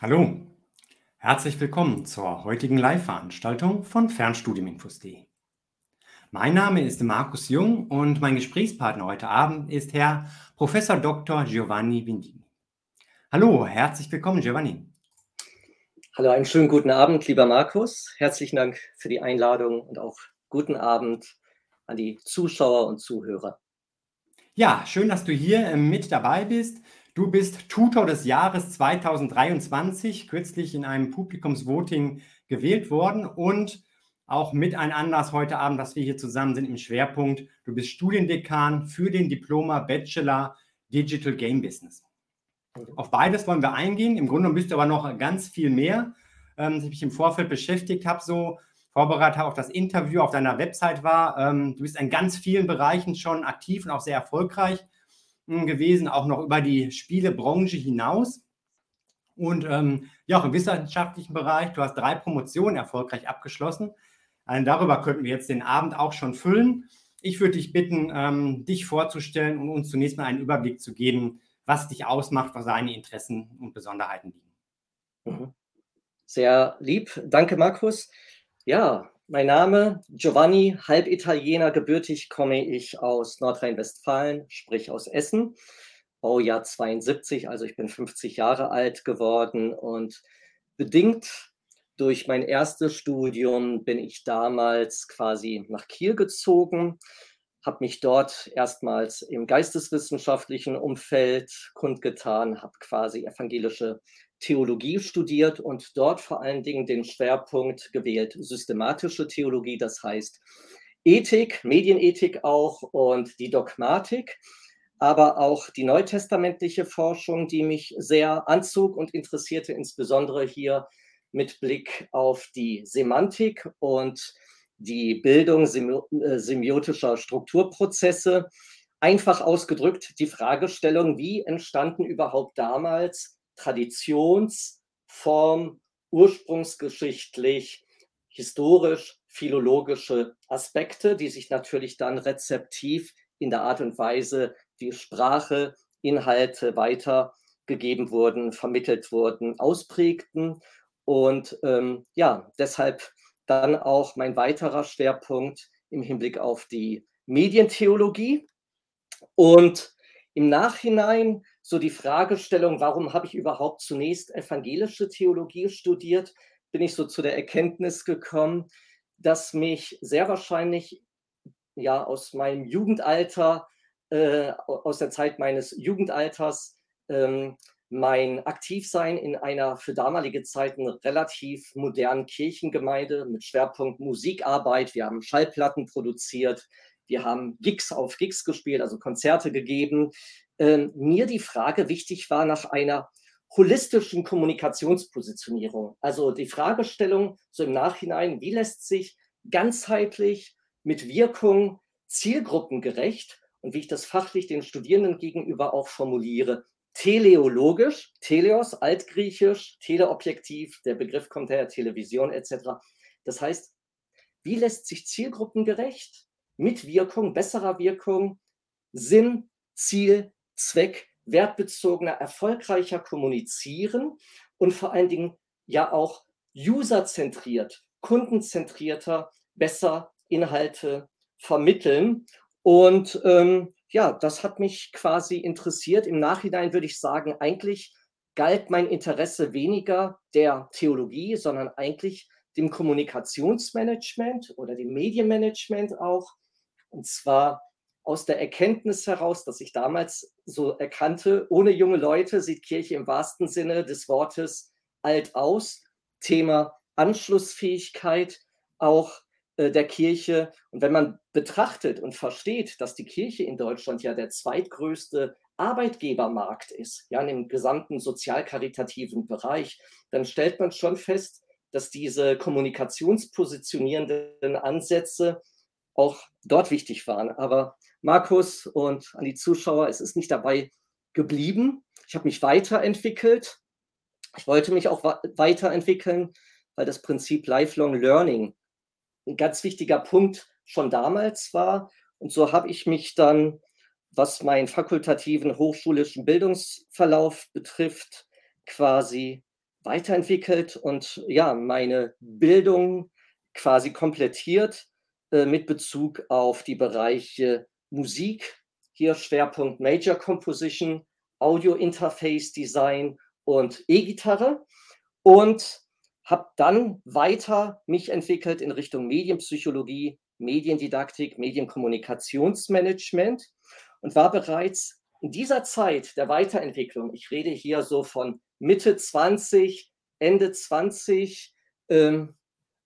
Hallo, herzlich willkommen zur heutigen Live-Veranstaltung von Fernstudiuminfos.de. Mein Name ist Markus Jung und mein Gesprächspartner heute Abend ist Herr Prof. Dr. Giovanni Vindini. Hallo, herzlich willkommen, Giovanni. Hallo, einen schönen guten Abend, lieber Markus. Herzlichen Dank für die Einladung und auch guten Abend an die Zuschauer und Zuhörer. Ja, schön, dass du hier äh, mit dabei bist. Du bist Tutor des Jahres 2023, kürzlich in einem Publikumsvoting gewählt worden und auch mit ein Anlass heute Abend, dass wir hier zusammen sind im Schwerpunkt. Du bist Studiendekan für den Diploma Bachelor Digital Game Business. Auf beides wollen wir eingehen. Im Grunde bist du aber noch ganz viel mehr, ähm, ich mich im Vorfeld beschäftigt habe, so vorbereitet habe auf das Interview auf deiner Website war. Ähm, du bist in ganz vielen Bereichen schon aktiv und auch sehr erfolgreich gewesen, auch noch über die Spielebranche hinaus. Und ähm, ja, auch im wissenschaftlichen Bereich, du hast drei Promotionen erfolgreich abgeschlossen. Also darüber könnten wir jetzt den Abend auch schon füllen. Ich würde dich bitten, ähm, dich vorzustellen und uns zunächst mal einen Überblick zu geben, was dich ausmacht, was deine Interessen und Besonderheiten liegen. Mhm. Sehr lieb. Danke, Markus. Ja, mein Name Giovanni, halb Italiener, gebürtig komme ich aus Nordrhein-Westfalen, sprich aus Essen. Baujahr 72, also ich bin 50 Jahre alt geworden und bedingt durch mein erstes Studium bin ich damals quasi nach Kiel gezogen, habe mich dort erstmals im geisteswissenschaftlichen Umfeld kundgetan, habe quasi evangelische Theologie studiert und dort vor allen Dingen den Schwerpunkt gewählt, systematische Theologie, das heißt Ethik, Medienethik auch und die Dogmatik, aber auch die neutestamentliche Forschung, die mich sehr anzog und interessierte, insbesondere hier mit Blick auf die Semantik und die Bildung äh, semiotischer Strukturprozesse. Einfach ausgedrückt die Fragestellung, wie entstanden überhaupt damals Traditions-, Form-, ursprungsgeschichtlich, historisch, philologische Aspekte, die sich natürlich dann rezeptiv in der Art und Weise, wie Sprache, Inhalte weitergegeben wurden, vermittelt wurden, ausprägten. Und ähm, ja, deshalb dann auch mein weiterer Schwerpunkt im Hinblick auf die Medientheologie. Und im Nachhinein so die Fragestellung, warum habe ich überhaupt zunächst evangelische Theologie studiert, bin ich so zu der Erkenntnis gekommen, dass mich sehr wahrscheinlich ja aus meinem Jugendalter, äh, aus der Zeit meines Jugendalters, ähm, mein Aktivsein in einer für damalige Zeiten relativ modernen Kirchengemeinde mit Schwerpunkt Musikarbeit. Wir haben Schallplatten produziert, wir haben Gigs auf Gigs gespielt, also Konzerte gegeben. Ähm, mir die Frage wichtig war nach einer holistischen Kommunikationspositionierung. Also die Fragestellung so im Nachhinein, wie lässt sich ganzheitlich mit Wirkung zielgruppengerecht und wie ich das fachlich den Studierenden gegenüber auch formuliere, teleologisch, teleos, altgriechisch, teleobjektiv, der Begriff kommt her, Television etc. Das heißt, wie lässt sich zielgruppengerecht mit Wirkung, besserer Wirkung, Sinn, Ziel, Zweck, wertbezogener, erfolgreicher kommunizieren und vor allen Dingen ja auch userzentriert, kundenzentrierter, besser Inhalte vermitteln. Und ähm, ja, das hat mich quasi interessiert. Im Nachhinein würde ich sagen, eigentlich galt mein Interesse weniger der Theologie, sondern eigentlich dem Kommunikationsmanagement oder dem Medienmanagement auch. Und zwar aus der Erkenntnis heraus, dass ich damals so erkannte, ohne junge Leute sieht Kirche im wahrsten Sinne des Wortes alt aus. Thema Anschlussfähigkeit, auch äh, der Kirche. Und wenn man betrachtet und versteht, dass die Kirche in Deutschland ja der zweitgrößte Arbeitgebermarkt ist, ja, in dem gesamten sozial-karitativen Bereich, dann stellt man schon fest, dass diese kommunikationspositionierenden Ansätze auch dort wichtig waren. Aber Markus und an die Zuschauer, es ist nicht dabei geblieben. Ich habe mich weiterentwickelt. Ich wollte mich auch weiterentwickeln, weil das Prinzip Lifelong Learning ein ganz wichtiger Punkt schon damals war. Und so habe ich mich dann, was meinen fakultativen hochschulischen Bildungsverlauf betrifft, quasi weiterentwickelt und ja, meine Bildung quasi komplettiert äh, mit Bezug auf die Bereiche Musik, hier Schwerpunkt Major Composition, Audio Interface Design und E-Gitarre. Und habe dann weiter mich entwickelt in Richtung Medienpsychologie, Mediendidaktik, Medienkommunikationsmanagement und war bereits in dieser Zeit der Weiterentwicklung, ich rede hier so von Mitte 20, Ende 20, ähm,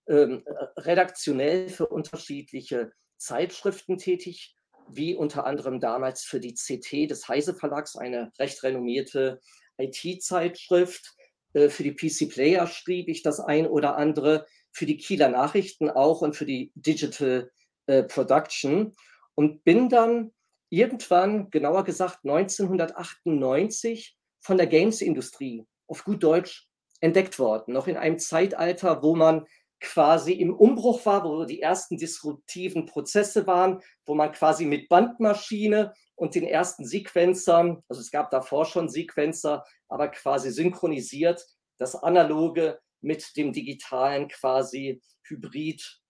ähm, redaktionell für unterschiedliche Zeitschriften tätig, wie unter anderem damals für die CT des Heise Verlags, eine recht renommierte IT-Zeitschrift. Äh, für die PC Player schrieb ich das ein oder andere, für die Kieler Nachrichten auch und für die Digital äh, Production und bin dann irgendwann, genauer gesagt 1998, von der Games-Industrie auf gut Deutsch entdeckt worden. Noch in einem Zeitalter, wo man quasi im Umbruch war, wo die ersten disruptiven Prozesse waren, wo man quasi mit Bandmaschine und den ersten Sequenzern, also es gab davor schon Sequenzer, aber quasi synchronisiert das Analoge mit dem Digitalen quasi hybrid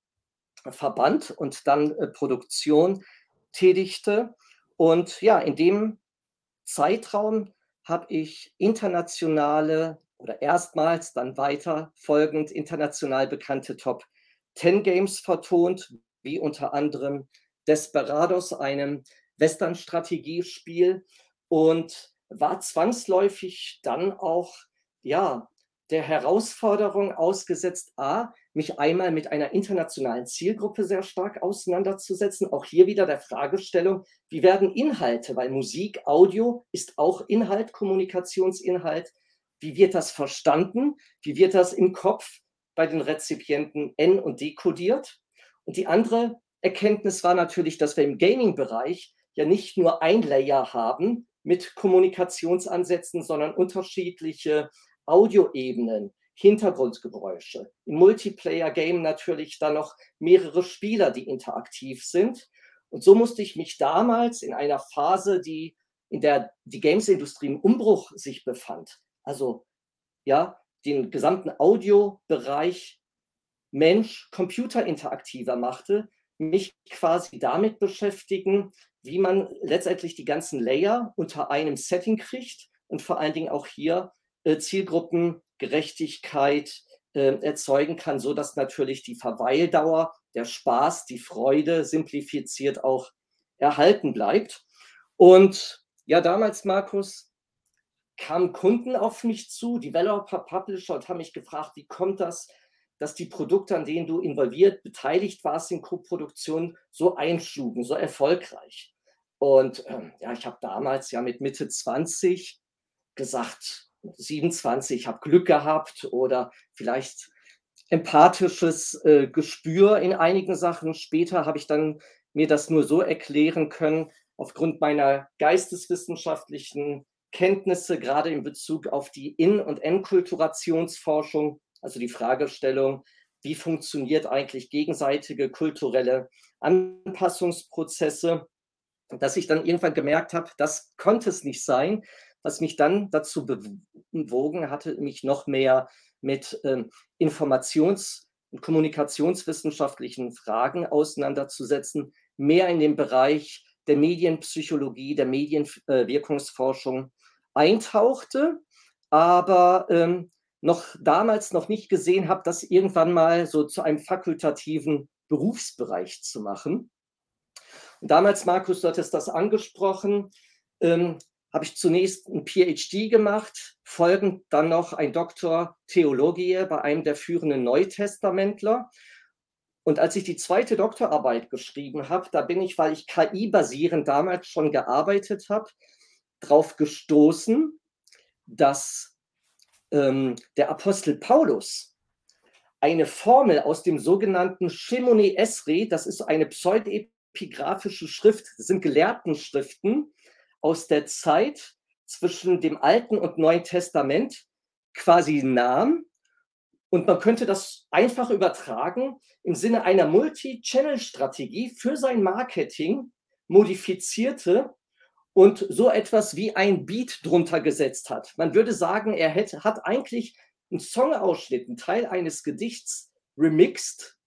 verband und dann äh, Produktion tätigte. Und ja, in dem Zeitraum habe ich internationale oder erstmals dann weiter folgend international bekannte Top 10 Games vertont, wie unter anderem Desperados, einem Western-Strategiespiel und war zwangsläufig dann auch ja der Herausforderung ausgesetzt, a, mich einmal mit einer internationalen Zielgruppe sehr stark auseinanderzusetzen. Auch hier wieder der Fragestellung, wie werden Inhalte, weil Musik, Audio ist auch Inhalt, Kommunikationsinhalt, wie wird das verstanden? Wie wird das im Kopf bei den Rezipienten N- und dekodiert? Und die andere Erkenntnis war natürlich, dass wir im Gaming-Bereich ja nicht nur ein Layer haben mit Kommunikationsansätzen, sondern unterschiedliche Audioebenen, Hintergrundgeräusche. Im Multiplayer-Game natürlich dann noch mehrere Spieler, die interaktiv sind. Und so musste ich mich damals in einer Phase, die in der die Games-Industrie im Umbruch sich befand, also ja, den gesamten Audiobereich Mensch-Computer interaktiver machte, mich quasi damit beschäftigen, wie man letztendlich die ganzen Layer unter einem Setting kriegt und vor allen Dingen auch hier äh, Zielgruppengerechtigkeit äh, erzeugen kann, so dass natürlich die Verweildauer, der Spaß, die Freude simplifiziert auch erhalten bleibt. Und ja, damals, Markus, kamen Kunden auf mich zu, Developer, Publisher und haben mich gefragt, wie kommt das, dass die Produkte, an denen du involviert, beteiligt warst in Co-Produktion, so einschlugen, so erfolgreich. Und ähm, ja, ich habe damals ja mit Mitte 20 gesagt, 27, ich habe Glück gehabt oder vielleicht empathisches äh, Gespür in einigen Sachen. Später habe ich dann mir das nur so erklären können, aufgrund meiner geisteswissenschaftlichen Kenntnisse, gerade in Bezug auf die In- und Enkulturationsforschung, also die Fragestellung, wie funktioniert eigentlich gegenseitige kulturelle Anpassungsprozesse, dass ich dann irgendwann gemerkt habe, das konnte es nicht sein, was mich dann dazu bewogen hatte, mich noch mehr mit ähm, Informations- und kommunikationswissenschaftlichen Fragen auseinanderzusetzen, mehr in dem Bereich der Medienpsychologie, der Medienwirkungsforschung eintauchte, aber ähm, noch damals noch nicht gesehen habe, das irgendwann mal so zu einem fakultativen Berufsbereich zu machen. Und damals, Markus, du hattest das angesprochen, ähm, habe ich zunächst ein PhD gemacht, folgend dann noch ein Doktor Theologie bei einem der führenden Neutestamentler. Und als ich die zweite Doktorarbeit geschrieben habe, da bin ich, weil ich KI-basierend damals schon gearbeitet habe, darauf gestoßen, dass ähm, der Apostel Paulus eine Formel aus dem sogenannten Shimoni Esri, das ist eine pseudepigraphische Schrift, sind Gelehrtenschriften aus der Zeit zwischen dem Alten und Neuen Testament, quasi nahm. Und man könnte das einfach übertragen im Sinne einer Multi-Channel-Strategie für sein Marketing modifizierte und so etwas wie ein Beat drunter gesetzt hat. Man würde sagen, er hätte, hat eigentlich einen Songausschnitt, einen Teil eines Gedichts remixt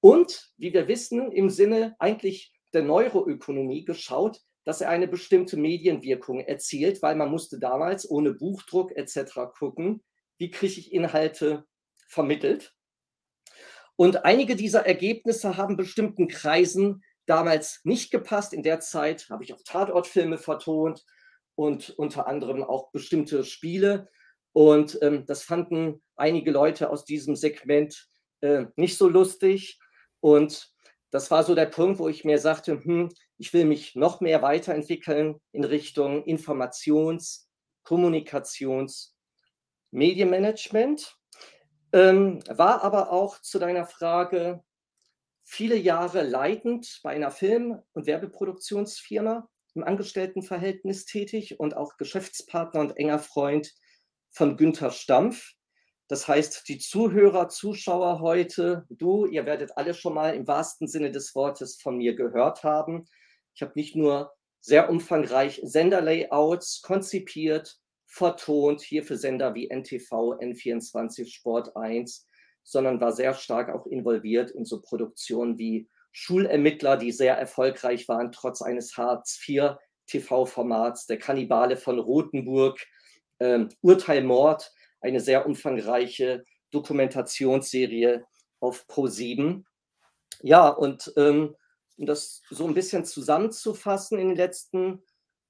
und, wie wir wissen, im Sinne eigentlich der Neuroökonomie geschaut, dass er eine bestimmte Medienwirkung erzielt, weil man musste damals ohne Buchdruck etc. gucken, wie kriege ich Inhalte vermittelt. Und einige dieser Ergebnisse haben bestimmten Kreisen damals nicht gepasst. In der Zeit habe ich auch Tatortfilme vertont und unter anderem auch bestimmte Spiele. Und ähm, das fanden einige Leute aus diesem Segment äh, nicht so lustig. Und das war so der Punkt, wo ich mir sagte, hm, ich will mich noch mehr weiterentwickeln in Richtung Informations-, Kommunikations-, Medienmanagement. Ähm, war aber auch zu deiner Frage viele Jahre leitend bei einer Film- und Werbeproduktionsfirma im Angestelltenverhältnis tätig und auch Geschäftspartner und enger Freund von Günther Stampf. Das heißt, die Zuhörer, Zuschauer heute, du, ihr werdet alle schon mal im wahrsten Sinne des Wortes von mir gehört haben. Ich habe nicht nur sehr umfangreich Senderlayouts konzipiert, vertont, hier für Sender wie NTV, N24, Sport 1, sondern war sehr stark auch involviert in so Produktionen wie Schulermittler, die sehr erfolgreich waren, trotz eines Hartz-IV-TV-Formats, der Kannibale von Rothenburg, ähm, Urteil Mord, eine sehr umfangreiche Dokumentationsserie auf Pro7. Ja, und ähm, um das so ein bisschen zusammenzufassen in den letzten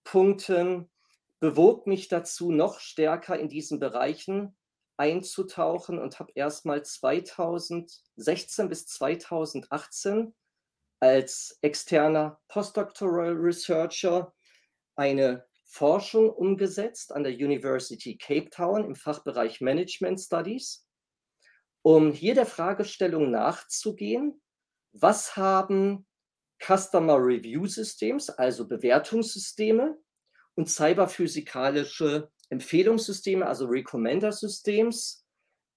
Punkten, bewog mich dazu, noch stärker in diesen Bereichen einzutauchen und habe erstmal 2016 bis 2018 als externer Postdoctoral Researcher eine Forschung umgesetzt an der University Cape Town im Fachbereich Management Studies, um hier der Fragestellung nachzugehen, was haben Customer Review Systems, also Bewertungssysteme, und cyberphysikalische Empfehlungssysteme, also Recommender Systems,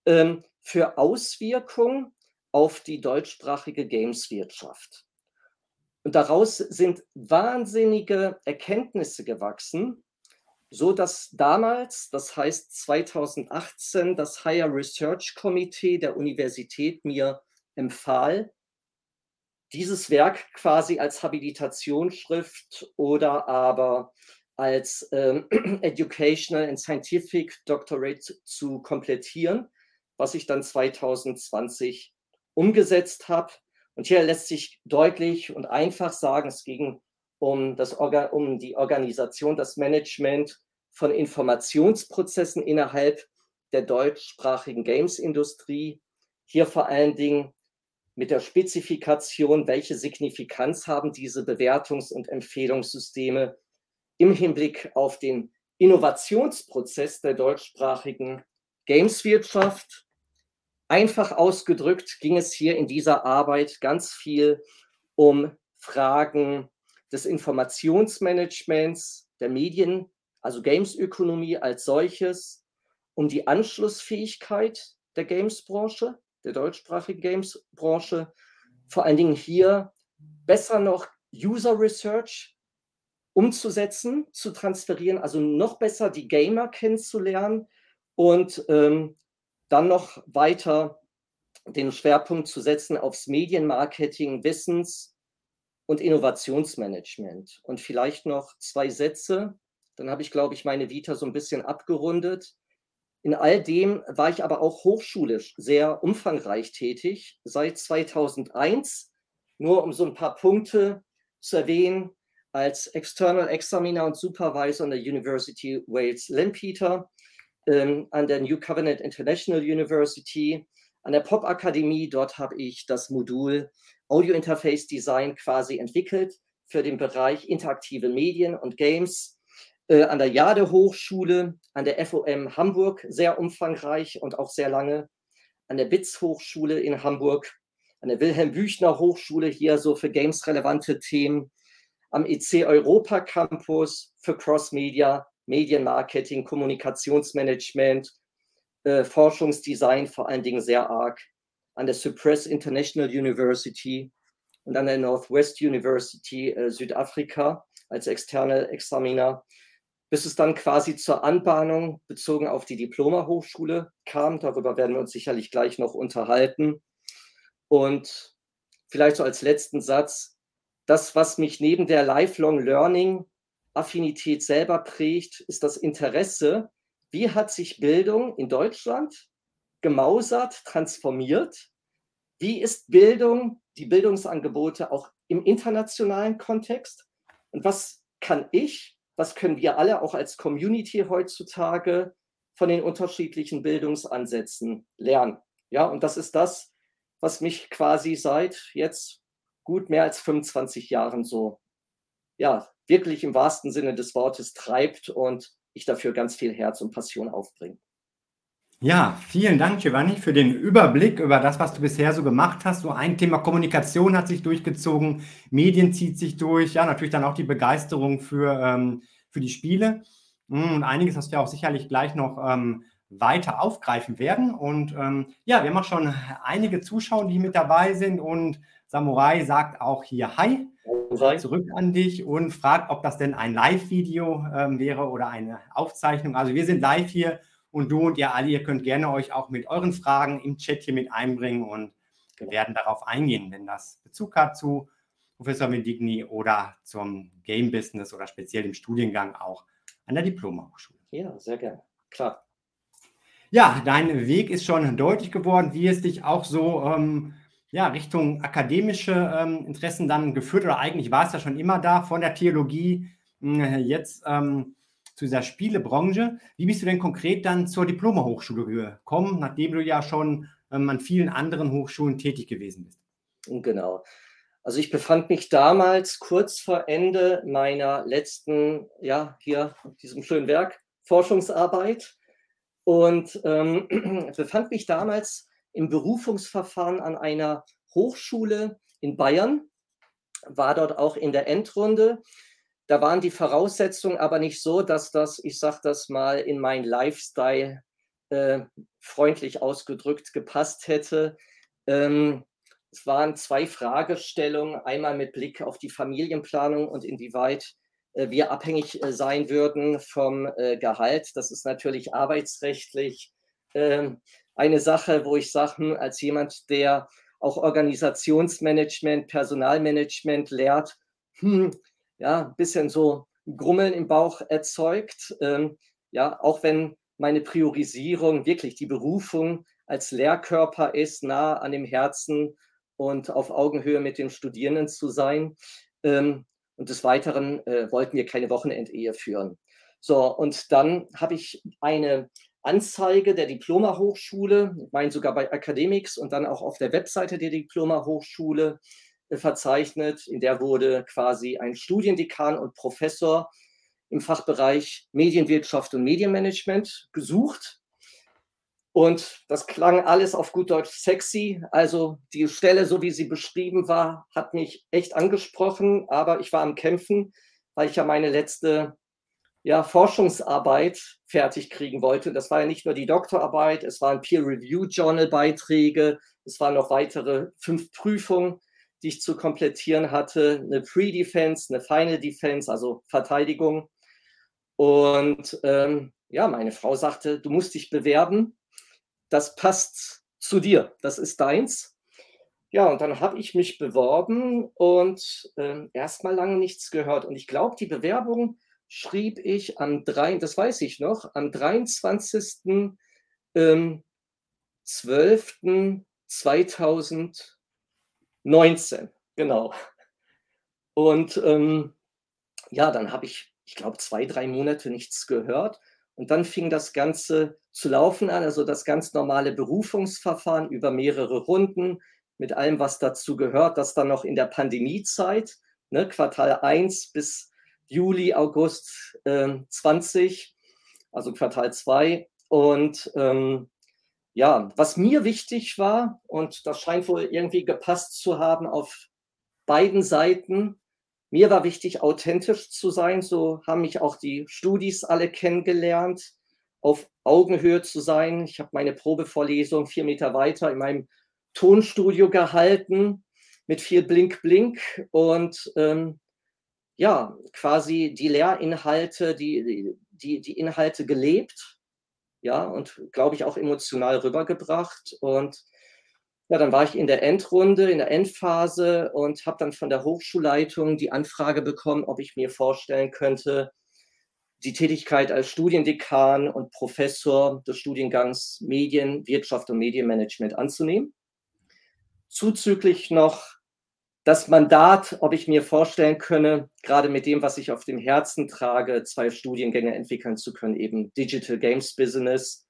ähm, für Auswirkungen auf die deutschsprachige Gameswirtschaft. Und daraus sind wahnsinnige Erkenntnisse gewachsen, so dass damals, das heißt 2018, das Higher Research Committee der Universität mir empfahl, dieses Werk quasi als Habilitationsschrift oder aber als ähm, Educational and Scientific Doctorate zu komplettieren, was ich dann 2020 umgesetzt habe. Und hier lässt sich deutlich und einfach sagen, es ging um, das Orga um die Organisation, das Management von Informationsprozessen innerhalb der deutschsprachigen Games-Industrie. Hier vor allen Dingen mit der Spezifikation, welche Signifikanz haben diese Bewertungs- und Empfehlungssysteme im Hinblick auf den Innovationsprozess der deutschsprachigen Gameswirtschaft. Einfach ausgedrückt ging es hier in dieser Arbeit ganz viel um Fragen des Informationsmanagements, der Medien, also Gamesökonomie als solches, um die Anschlussfähigkeit der Gamesbranche, der deutschsprachigen Gamesbranche, vor allen Dingen hier besser noch User Research umzusetzen, zu transferieren, also noch besser die Gamer kennenzulernen und ähm, dann noch weiter den Schwerpunkt zu setzen aufs Medienmarketing, Wissens- und Innovationsmanagement. Und vielleicht noch zwei Sätze, dann habe ich, glaube ich, meine Vita so ein bisschen abgerundet. In all dem war ich aber auch hochschulisch sehr umfangreich tätig. Seit 2001, nur um so ein paar Punkte zu erwähnen, als External Examiner und Supervisor an der University Wales Lampeter, ähm, an der New Covenant International University, an der Pop Akademie. Dort habe ich das Modul Audio Interface Design quasi entwickelt für den Bereich interaktive Medien und Games. Äh, an der Jade Hochschule, an der FOM Hamburg sehr umfangreich und auch sehr lange, an der BITS Hochschule in Hamburg, an der Wilhelm Büchner Hochschule hier so für Games relevante Themen am EC Europa Campus für Cross-Media, Medienmarketing, Kommunikationsmanagement, äh, Forschungsdesign vor allen Dingen sehr arg, an der Cypress International University und an der Northwest University äh, Südafrika als externe Examiner. bis es dann quasi zur Anbahnung bezogen auf die Diploma-Hochschule kam. Darüber werden wir uns sicherlich gleich noch unterhalten. Und vielleicht so als letzten Satz, das, was mich neben der Lifelong Learning Affinität selber prägt, ist das Interesse, wie hat sich Bildung in Deutschland gemausert, transformiert? Wie ist Bildung, die Bildungsangebote auch im internationalen Kontext? Und was kann ich was können wir alle auch als Community heutzutage von den unterschiedlichen Bildungsansätzen lernen. Ja, und das ist das, was mich quasi seit jetzt gut mehr als 25 Jahren so, ja, wirklich im wahrsten Sinne des Wortes treibt und ich dafür ganz viel Herz und Passion aufbringe. Ja, vielen Dank, Giovanni, für den Überblick über das, was du bisher so gemacht hast. So ein Thema Kommunikation hat sich durchgezogen, Medien zieht sich durch, ja, natürlich dann auch die Begeisterung für, ähm, für die Spiele hm, und einiges, was wir auch sicherlich gleich noch ähm, weiter aufgreifen werden. Und ähm, ja, wir haben auch schon einige Zuschauer, die mit dabei sind und Samurai sagt auch hier Hi zurück an dich und fragt, ob das denn ein Live-Video ähm, wäre oder eine Aufzeichnung. Also wir sind live hier und du und ihr alle, ihr könnt gerne euch auch mit euren Fragen im Chat hier mit einbringen und wir werden darauf eingehen, wenn das Bezug hat zu Professor Medigni oder zum Game Business oder speziell im Studiengang auch an der Diplomhochschule. Ja, sehr gerne. Klar. Ja, dein Weg ist schon deutlich geworden, wie es dich auch so ähm, ja, Richtung akademische ähm, Interessen dann geführt oder eigentlich war es ja schon immer da, von der Theologie äh, jetzt ähm, zu dieser Spielebranche. Wie bist du denn konkret dann zur Diplomahochschule gekommen, nachdem du ja schon ähm, an vielen anderen Hochschulen tätig gewesen bist? Genau. Also ich befand mich damals kurz vor Ende meiner letzten, ja, hier diesem schönen Werk, Forschungsarbeit und ähm, befand mich damals im Berufungsverfahren an einer Hochschule in Bayern, war dort auch in der Endrunde da waren die Voraussetzungen aber nicht so, dass das, ich sage das mal, in mein Lifestyle äh, freundlich ausgedrückt gepasst hätte. Ähm, es waren zwei Fragestellungen, einmal mit Blick auf die Familienplanung und inwieweit äh, wir abhängig äh, sein würden vom äh, Gehalt. Das ist natürlich arbeitsrechtlich ähm, eine Sache, wo ich hm, als jemand, der auch Organisationsmanagement, Personalmanagement lehrt, hm, ja, ein bisschen so Grummeln im Bauch erzeugt. Ähm, ja, auch wenn meine Priorisierung wirklich die Berufung als Lehrkörper ist, nah an dem Herzen und auf Augenhöhe mit den Studierenden zu sein. Ähm, und des Weiteren äh, wollten wir keine Wochenendehe führen. So, und dann habe ich eine Anzeige der Diploma-Hochschule, ich meine sogar bei Academics und dann auch auf der Webseite der Diploma-Hochschule verzeichnet. In der wurde quasi ein Studiendekan und Professor im Fachbereich Medienwirtschaft und Medienmanagement gesucht. Und das klang alles auf gut Deutsch sexy. Also die Stelle, so wie sie beschrieben war, hat mich echt angesprochen. Aber ich war am Kämpfen, weil ich ja meine letzte ja, Forschungsarbeit fertig kriegen wollte. Das war ja nicht nur die Doktorarbeit, es waren Peer-Review-Journal-Beiträge, es waren noch weitere fünf Prüfungen die ich zu komplettieren hatte, eine Pre-Defense, eine Final Defense, also Verteidigung. Und ähm, ja, meine Frau sagte, du musst dich bewerben, das passt zu dir, das ist deins. Ja, und dann habe ich mich beworben und äh, erstmal lange nichts gehört. Und ich glaube, die Bewerbung schrieb ich am 3., das weiß ich noch, am 23. Ähm, 12. 2000 19, genau. Und ähm, ja, dann habe ich, ich glaube, zwei, drei Monate nichts gehört. Und dann fing das Ganze zu laufen an, also das ganz normale Berufungsverfahren über mehrere Runden mit allem, was dazu gehört, das dann noch in der Pandemiezeit, ne, Quartal 1 bis Juli, August äh, 20, also Quartal 2. Und ähm, ja, was mir wichtig war, und das scheint wohl irgendwie gepasst zu haben auf beiden Seiten, mir war wichtig, authentisch zu sein. So haben mich auch die Studis alle kennengelernt, auf Augenhöhe zu sein. Ich habe meine Probevorlesung vier Meter weiter in meinem Tonstudio gehalten mit viel Blink, Blink. Und ähm, ja, quasi die Lehrinhalte, die, die, die Inhalte gelebt, ja, und glaube ich auch emotional rübergebracht. Und ja, dann war ich in der Endrunde, in der Endphase und habe dann von der Hochschulleitung die Anfrage bekommen, ob ich mir vorstellen könnte, die Tätigkeit als Studiendekan und Professor des Studiengangs Medien, Wirtschaft und Medienmanagement anzunehmen. Zuzüglich noch das Mandat, ob ich mir vorstellen könne, gerade mit dem, was ich auf dem Herzen trage, zwei Studiengänge entwickeln zu können, eben Digital Games Business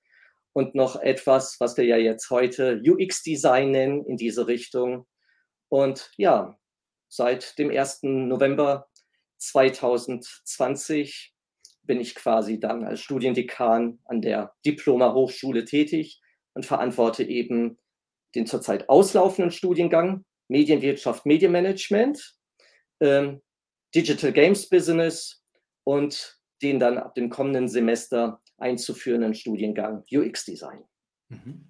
und noch etwas, was wir ja jetzt heute UX-Design nennen, in diese Richtung. Und ja, seit dem 1. November 2020 bin ich quasi dann als Studiendekan an der Diploma Hochschule tätig und verantworte eben den zurzeit auslaufenden Studiengang Medienwirtschaft, Medienmanagement, ähm, Digital Games Business und den dann ab dem kommenden Semester einzuführenden Studiengang UX Design. Mhm.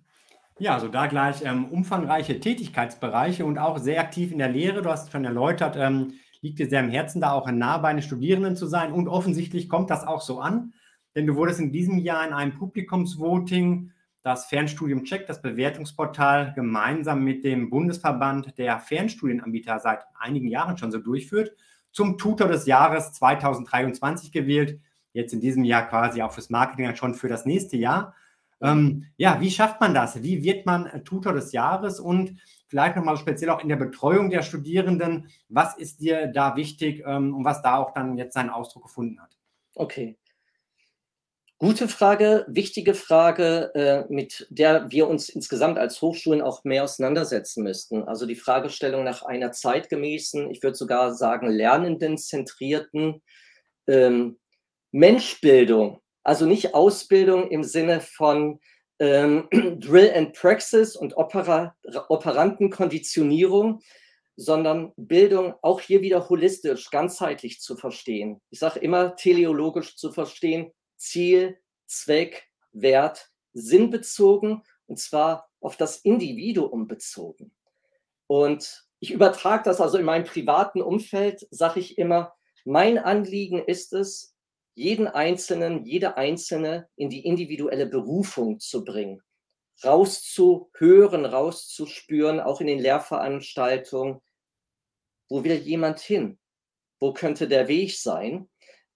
Ja, also da gleich ähm, umfangreiche Tätigkeitsbereiche und auch sehr aktiv in der Lehre. Du hast schon erläutert, ähm, liegt dir sehr am Herzen, da auch nah bei den Studierenden zu sein. Und offensichtlich kommt das auch so an, denn du wurdest in diesem Jahr in einem Publikumsvoting das Fernstudium Check, das Bewertungsportal, gemeinsam mit dem Bundesverband der Fernstudienanbieter seit einigen Jahren schon so durchführt, zum Tutor des Jahres 2023 gewählt. Jetzt in diesem Jahr quasi auch fürs Marketing schon für das nächste Jahr. Ähm, ja, wie schafft man das? Wie wird man Tutor des Jahres? Und vielleicht nochmal speziell auch in der Betreuung der Studierenden, was ist dir da wichtig ähm, und was da auch dann jetzt seinen Ausdruck gefunden hat? Okay. Gute Frage, wichtige Frage, äh, mit der wir uns insgesamt als Hochschulen auch mehr auseinandersetzen müssten. Also die Fragestellung nach einer zeitgemäßen, ich würde sogar sagen lernendenzentrierten ähm, Menschbildung. Also nicht Ausbildung im Sinne von ähm, Drill and Praxis und Opera, Operantenkonditionierung, sondern Bildung auch hier wieder holistisch, ganzheitlich zu verstehen. Ich sage immer teleologisch zu verstehen, Ziel, Zweck, Wert, Sinn bezogen und zwar auf das Individuum bezogen. Und ich übertrage das also in meinem privaten Umfeld, sage ich immer, mein Anliegen ist es, jeden Einzelnen, jede Einzelne in die individuelle Berufung zu bringen, rauszuhören, rauszuspüren, auch in den Lehrveranstaltungen, wo will jemand hin? Wo könnte der Weg sein?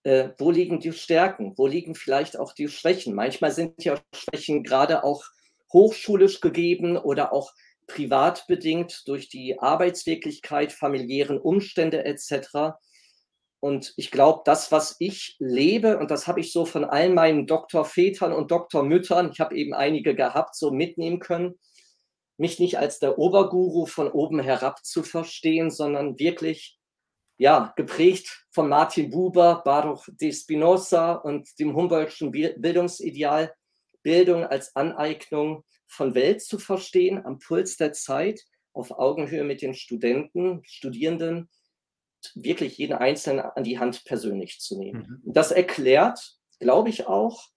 Äh, wo liegen die Stärken, wo liegen vielleicht auch die Schwächen. Manchmal sind ja Schwächen gerade auch hochschulisch gegeben oder auch privat bedingt durch die Arbeitswirklichkeit, familiären Umstände etc. Und ich glaube, das, was ich lebe, und das habe ich so von all meinen Doktorvätern und Doktormüttern, ich habe eben einige gehabt, so mitnehmen können, mich nicht als der Oberguru von oben herab zu verstehen, sondern wirklich ja, geprägt von Martin Buber, Baruch de Spinoza und dem Humboldtschen Bildungsideal, Bildung als Aneignung von Welt zu verstehen, am Puls der Zeit, auf Augenhöhe mit den Studenten, Studierenden, wirklich jeden Einzelnen an die Hand persönlich zu nehmen. Mhm. Das erklärt, glaube ich auch,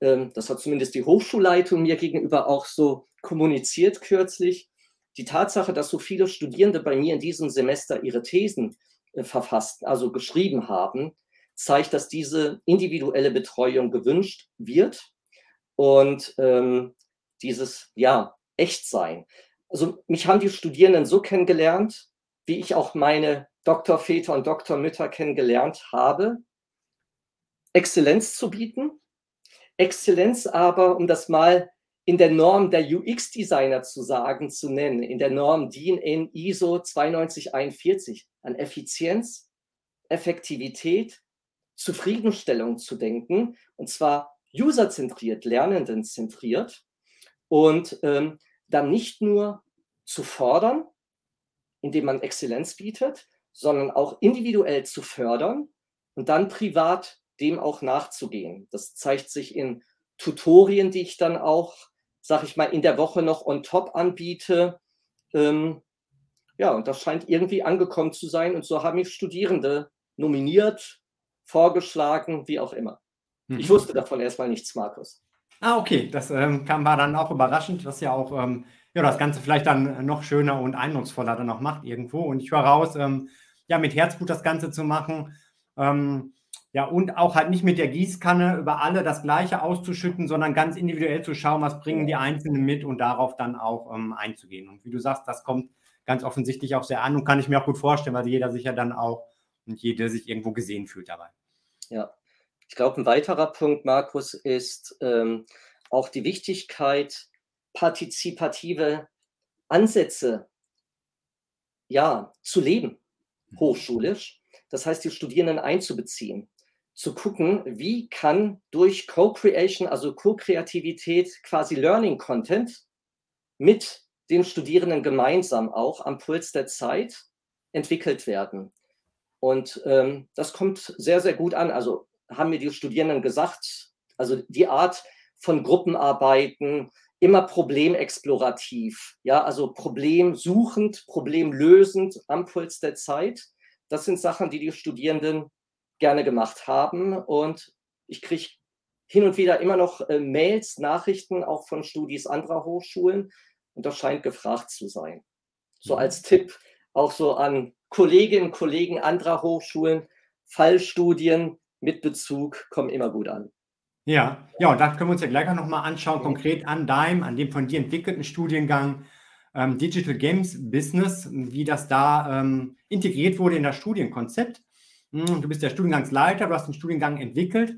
ähm, das hat zumindest die Hochschulleitung mir gegenüber auch so kommuniziert kürzlich, die Tatsache, dass so viele Studierende bei mir in diesem Semester ihre Thesen verfasst, also geschrieben haben, zeigt, dass diese individuelle Betreuung gewünscht wird und ähm, dieses, ja, Echtsein. Also mich haben die Studierenden so kennengelernt, wie ich auch meine Doktorväter und Doktormütter kennengelernt habe, Exzellenz zu bieten. Exzellenz aber, um das mal in der Norm der UX-Designer zu sagen, zu nennen, in der Norm DIN in ISO 9241 an Effizienz, Effektivität, Zufriedenstellung zu denken, und zwar userzentriert, lernendenzentriert und ähm, dann nicht nur zu fordern, indem man Exzellenz bietet, sondern auch individuell zu fördern und dann privat dem auch nachzugehen. Das zeigt sich in Tutorien, die ich dann auch sag ich mal, in der Woche noch on top anbiete. Ähm, ja, und das scheint irgendwie angekommen zu sein. Und so haben mich Studierende nominiert, vorgeschlagen, wie auch immer. Mhm. Ich wusste davon erstmal nichts, Markus. Ah, okay. Das ähm, kam, war dann auch überraschend, was ja auch ähm, ja, das Ganze vielleicht dann noch schöner und eindrucksvoller dann noch macht irgendwo. Und ich höre raus, ähm, ja, mit Herzblut das Ganze zu machen. Ähm, ja, und auch halt nicht mit der Gießkanne über alle das Gleiche auszuschütten, sondern ganz individuell zu schauen, was bringen die Einzelnen mit und darauf dann auch ähm, einzugehen. Und wie du sagst, das kommt ganz offensichtlich auch sehr an und kann ich mir auch gut vorstellen, weil jeder sich ja dann auch und jede sich irgendwo gesehen fühlt dabei. Ja, ich glaube, ein weiterer Punkt, Markus, ist ähm, auch die Wichtigkeit, partizipative Ansätze ja, zu leben, mhm. hochschulisch. Das heißt, die Studierenden einzubeziehen, zu gucken, wie kann durch Co-Creation, also Co-Kreativität, quasi Learning Content mit den Studierenden gemeinsam auch am Puls der Zeit entwickelt werden. Und ähm, das kommt sehr, sehr gut an. Also haben mir die Studierenden gesagt, also die Art von Gruppenarbeiten, immer problemexplorativ, ja, also problemsuchend, problemlösend am Puls der Zeit. Das sind Sachen, die die Studierenden gerne gemacht haben. Und ich kriege hin und wieder immer noch äh, Mails, Nachrichten auch von Studis anderer Hochschulen. Und das scheint gefragt zu sein. So mhm. als Tipp auch so an Kolleginnen und Kollegen anderer Hochschulen, Fallstudien mit Bezug kommen immer gut an. Ja, ja, und da können wir uns ja gleich auch nochmal anschauen, konkret an deinem, an dem von dir entwickelten Studiengang ähm, Digital Games Business, wie das da ähm, integriert wurde in das Studienkonzept. Hm, du bist der Studiengangsleiter, du hast den Studiengang entwickelt.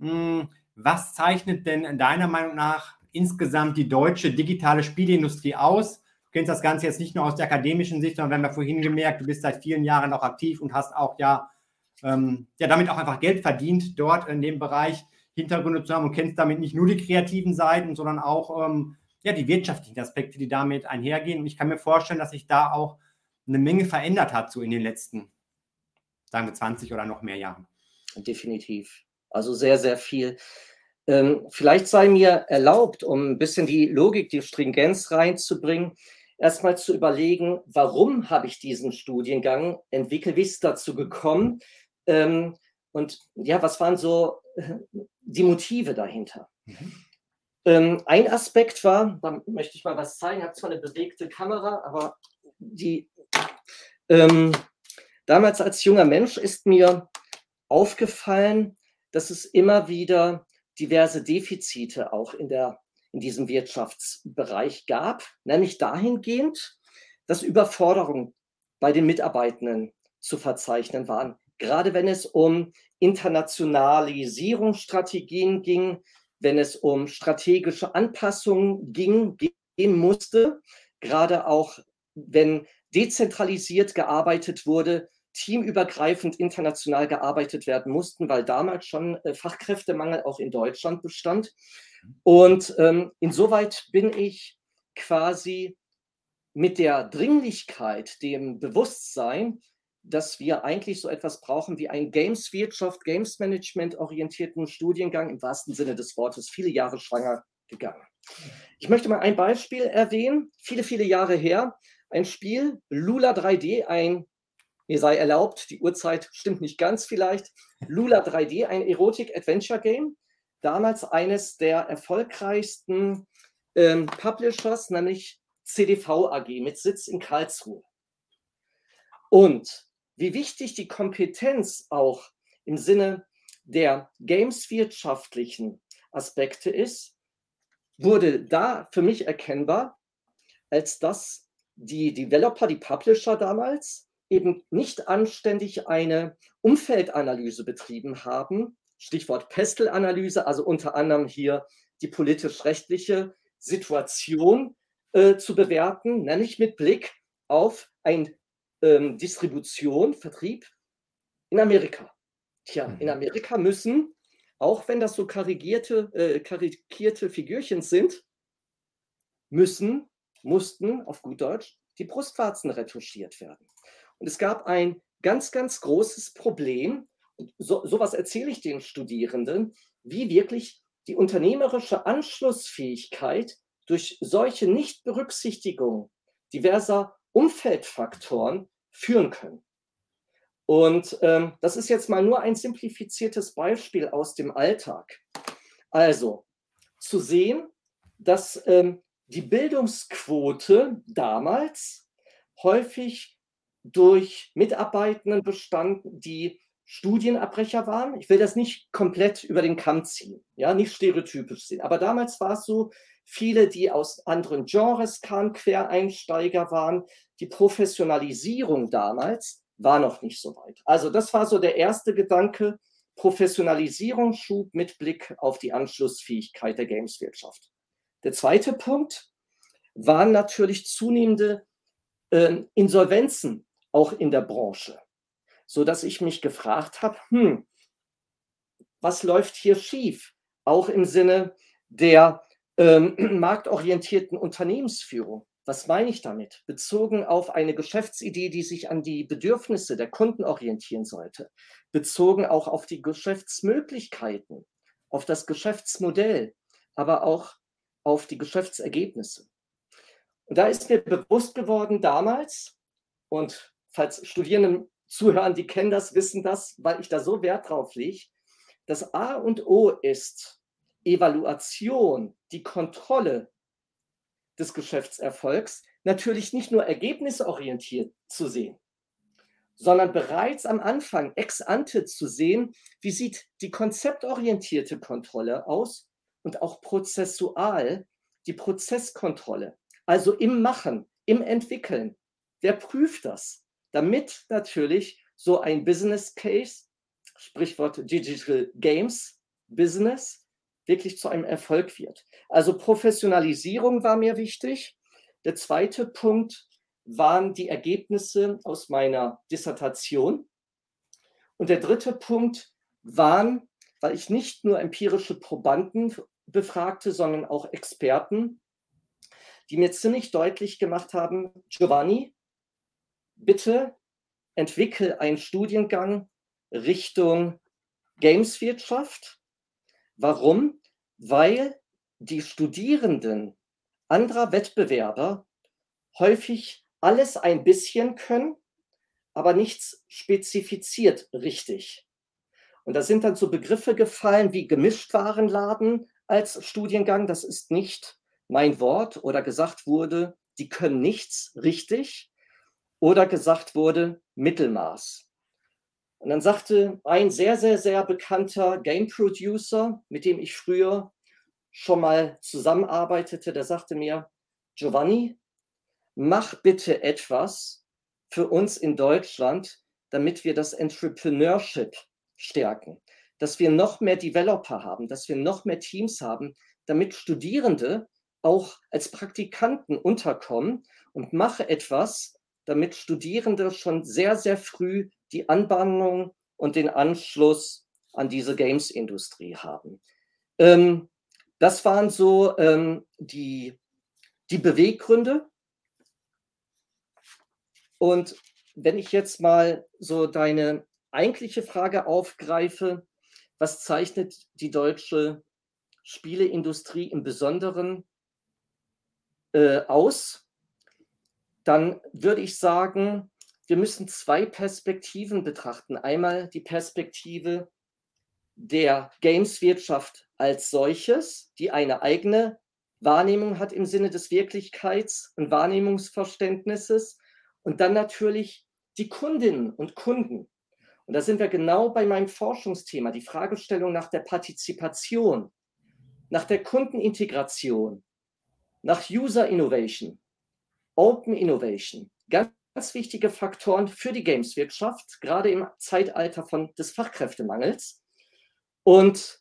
Hm, was zeichnet denn deiner Meinung nach insgesamt die deutsche digitale Spieleindustrie aus? Du kennst das Ganze jetzt nicht nur aus der akademischen Sicht, sondern wir haben ja vorhin gemerkt, du bist seit vielen Jahren auch aktiv und hast auch ja, ähm, ja damit auch einfach Geld verdient dort in dem Bereich. Hintergründe zu haben und kennst damit nicht nur die kreativen Seiten, sondern auch ähm, ja, die wirtschaftlichen Aspekte, die damit einhergehen. Und ich kann mir vorstellen, dass sich da auch eine Menge verändert hat, so in den letzten, sagen wir, 20 oder noch mehr Jahren. Definitiv. Also sehr, sehr viel. Ähm, vielleicht sei mir erlaubt, um ein bisschen die Logik, die Stringenz reinzubringen, erstmal zu überlegen, warum habe ich diesen Studiengang entwickelt, wie ist es dazu gekommen ähm, und ja, was waren so die Motive dahinter. Mhm. Ähm, ein Aspekt war, da möchte ich mal was zeigen, hat zwar eine bewegte Kamera, aber die ähm, damals als junger Mensch ist mir aufgefallen, dass es immer wieder diverse Defizite auch in, der, in diesem Wirtschaftsbereich gab, nämlich dahingehend, dass Überforderungen bei den Mitarbeitenden zu verzeichnen waren. Gerade wenn es um Internationalisierungsstrategien ging, wenn es um strategische Anpassungen ging, gehen musste, gerade auch wenn dezentralisiert gearbeitet wurde, teamübergreifend international gearbeitet werden mussten, weil damals schon äh, Fachkräftemangel auch in Deutschland bestand. Und ähm, insoweit bin ich quasi mit der Dringlichkeit, dem Bewusstsein, dass wir eigentlich so etwas brauchen wie einen Games-Wirtschaft, Games-Management-orientierten Studiengang im wahrsten Sinne des Wortes, viele Jahre schwanger gegangen. Ich möchte mal ein Beispiel erwähnen, viele, viele Jahre her, ein Spiel, Lula 3D, ein, mir sei erlaubt, die Uhrzeit stimmt nicht ganz vielleicht, Lula 3D, ein Erotik-Adventure-Game, damals eines der erfolgreichsten ähm, Publishers, nämlich CDV AG mit Sitz in Karlsruhe. Und wie wichtig die Kompetenz auch im Sinne der gameswirtschaftlichen Aspekte ist, wurde da für mich erkennbar, als dass die Developer, die Publisher damals eben nicht anständig eine Umfeldanalyse betrieben haben, Stichwort Pestel-Analyse, also unter anderem hier die politisch-rechtliche Situation äh, zu bewerten, nämlich mit Blick auf ein ähm, Distribution, Vertrieb in Amerika. Tja, in mhm. Amerika müssen, auch wenn das so karikierte, äh, karikierte Figürchen sind, müssen, mussten auf gut Deutsch die Brustwarzen retuschiert werden. Und es gab ein ganz, ganz großes Problem, so, sowas erzähle ich den Studierenden, wie wirklich die unternehmerische Anschlussfähigkeit durch solche Nichtberücksichtigung diverser Umfeldfaktoren führen können. Und ähm, das ist jetzt mal nur ein simplifiziertes Beispiel aus dem Alltag. Also zu sehen, dass ähm, die Bildungsquote damals häufig durch Mitarbeitenden bestanden, die Studienabbrecher waren. Ich will das nicht komplett über den Kamm ziehen, ja, nicht stereotypisch sehen. Aber damals war es so, viele, die aus anderen Genres kamen, Quereinsteiger waren. Die Professionalisierung damals war noch nicht so weit. Also das war so der erste Gedanke, Professionalisierungsschub mit Blick auf die Anschlussfähigkeit der Gameswirtschaft. Der zweite Punkt waren natürlich zunehmende äh, Insolvenzen auch in der Branche, so dass ich mich gefragt habe, hm, was läuft hier schief? Auch im Sinne der ähm, marktorientierten Unternehmensführung. Was meine ich damit? Bezogen auf eine Geschäftsidee, die sich an die Bedürfnisse der Kunden orientieren sollte, bezogen auch auf die Geschäftsmöglichkeiten, auf das Geschäftsmodell, aber auch auf die Geschäftsergebnisse. Und da ist mir bewusst geworden damals, und falls Studierende zuhören, die kennen das, wissen das, weil ich da so Wert drauf lege, das A und O ist Evaluation, die Kontrolle des Geschäftserfolgs, natürlich nicht nur ergebnisorientiert zu sehen, sondern bereits am Anfang ex ante zu sehen, wie sieht die konzeptorientierte Kontrolle aus und auch prozessual die Prozesskontrolle. Also im Machen, im Entwickeln. Wer prüft das? Damit natürlich so ein Business Case, Sprichwort Digital Games Business, wirklich zu einem Erfolg wird. Also Professionalisierung war mir wichtig. Der zweite Punkt waren die Ergebnisse aus meiner Dissertation. Und der dritte Punkt waren, weil ich nicht nur empirische Probanden befragte, sondern auch Experten, die mir ziemlich deutlich gemacht haben, Giovanni, bitte entwickel einen Studiengang Richtung Gameswirtschaft. Warum? Weil die Studierenden anderer Wettbewerber häufig alles ein bisschen können, aber nichts spezifiziert richtig. Und da sind dann so Begriffe gefallen wie Gemischtwarenladen als Studiengang. Das ist nicht mein Wort oder gesagt wurde, die können nichts richtig oder gesagt wurde Mittelmaß. Und dann sagte ein sehr, sehr, sehr bekannter Game Producer, mit dem ich früher schon mal zusammenarbeitete, der sagte mir, Giovanni, mach bitte etwas für uns in Deutschland, damit wir das Entrepreneurship stärken, dass wir noch mehr Developer haben, dass wir noch mehr Teams haben, damit Studierende auch als Praktikanten unterkommen und mache etwas, damit Studierende schon sehr, sehr früh die Anbahnung und den Anschluss an diese Games-Industrie haben. Ähm, das waren so ähm, die, die Beweggründe. Und wenn ich jetzt mal so deine eigentliche Frage aufgreife, was zeichnet die deutsche Spieleindustrie im Besonderen äh, aus, dann würde ich sagen, wir müssen zwei Perspektiven betrachten. Einmal die Perspektive der Gameswirtschaft als solches, die eine eigene Wahrnehmung hat im Sinne des Wirklichkeits- und Wahrnehmungsverständnisses. Und dann natürlich die Kundinnen und Kunden. Und da sind wir genau bei meinem Forschungsthema, die Fragestellung nach der Partizipation, nach der Kundenintegration, nach User Innovation, Open Innovation. Ganz, wichtige Faktoren für die Gameswirtschaft, gerade im Zeitalter von, des Fachkräftemangels. Und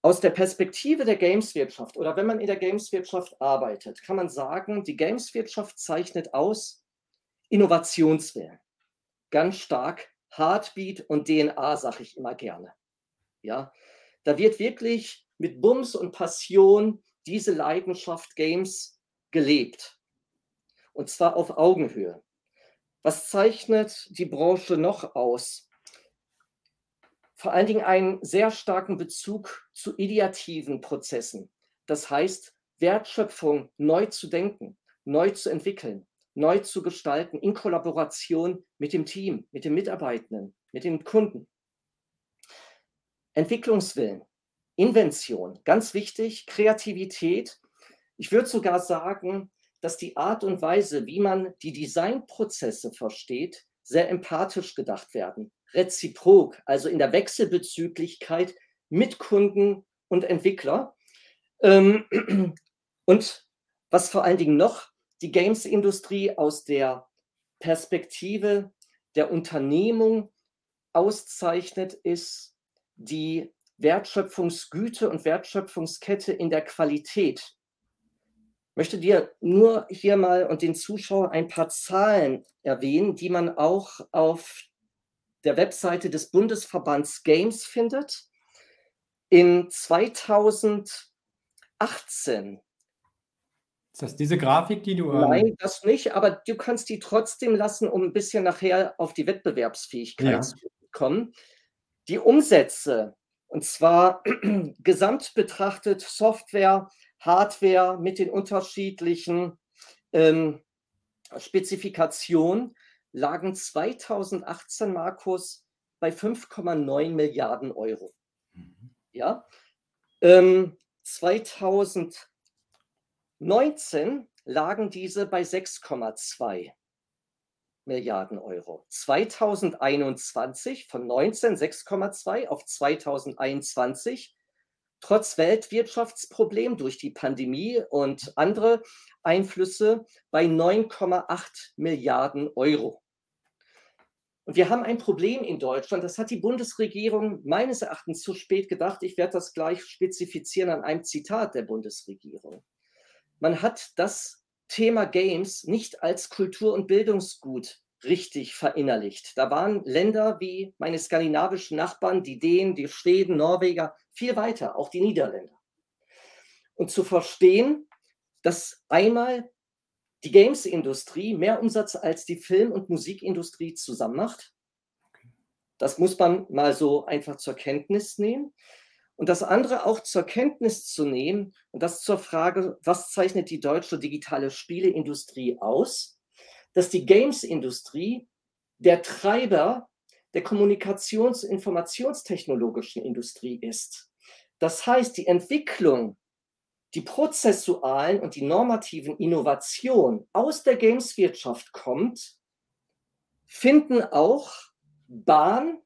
aus der Perspektive der Gameswirtschaft oder wenn man in der Gameswirtschaft arbeitet, kann man sagen, die Gameswirtschaft zeichnet aus Innovationswillen. Ganz stark Heartbeat und DNA, sage ich immer gerne. Ja, da wird wirklich mit Bums und Passion diese Leidenschaft Games gelebt. Und zwar auf Augenhöhe. Was zeichnet die Branche noch aus? Vor allen Dingen einen sehr starken Bezug zu ideativen Prozessen. Das heißt, Wertschöpfung neu zu denken, neu zu entwickeln, neu zu gestalten, in Kollaboration mit dem Team, mit den Mitarbeitenden, mit den Kunden. Entwicklungswillen, Invention, ganz wichtig, Kreativität. Ich würde sogar sagen, dass die Art und Weise, wie man die Designprozesse versteht, sehr empathisch gedacht werden. Reziprok, also in der Wechselbezüglichkeit mit Kunden und Entwickler. Ähm, und was vor allen Dingen noch die Games-Industrie aus der Perspektive der Unternehmung auszeichnet, ist die Wertschöpfungsgüte und Wertschöpfungskette in der Qualität. Ich möchte dir nur hier mal und den Zuschauern ein paar Zahlen erwähnen, die man auch auf der Webseite des Bundesverbands Games findet. In 2018 ist das diese Grafik, die du. Ähm Nein, das nicht, aber du kannst die trotzdem lassen, um ein bisschen nachher auf die Wettbewerbsfähigkeit ja. zu kommen. Die Umsätze, und zwar gesamt betrachtet Software, Hardware mit den unterschiedlichen ähm, Spezifikationen, lagen 2018, Markus, bei 5,9 Milliarden Euro. Mhm. Ja. Ähm, 2000 19 lagen diese bei 6,2 Milliarden Euro. 2021 von 19 6,2 auf 2021 trotz Weltwirtschaftsproblem durch die Pandemie und andere Einflüsse bei 9,8 Milliarden Euro. Und wir haben ein Problem in Deutschland, das hat die Bundesregierung meines Erachtens zu spät gedacht. Ich werde das gleich spezifizieren an einem Zitat der Bundesregierung man hat das Thema Games nicht als Kultur- und Bildungsgut richtig verinnerlicht. Da waren Länder wie meine skandinavischen Nachbarn, die Dänen, die Schweden, Norweger, viel weiter, auch die Niederländer. Und zu verstehen, dass einmal die Games-Industrie mehr Umsatz als die Film- und Musikindustrie zusammen macht. Das muss man mal so einfach zur Kenntnis nehmen. Und das andere auch zur Kenntnis zu nehmen, und das zur Frage, was zeichnet die deutsche digitale Spieleindustrie aus, dass die Games-Industrie der Treiber der Kommunikations- und Informationstechnologischen Industrie ist. Das heißt, die Entwicklung, die prozessualen und die normativen Innovationen aus der Games-Wirtschaft kommt, finden auch Bahn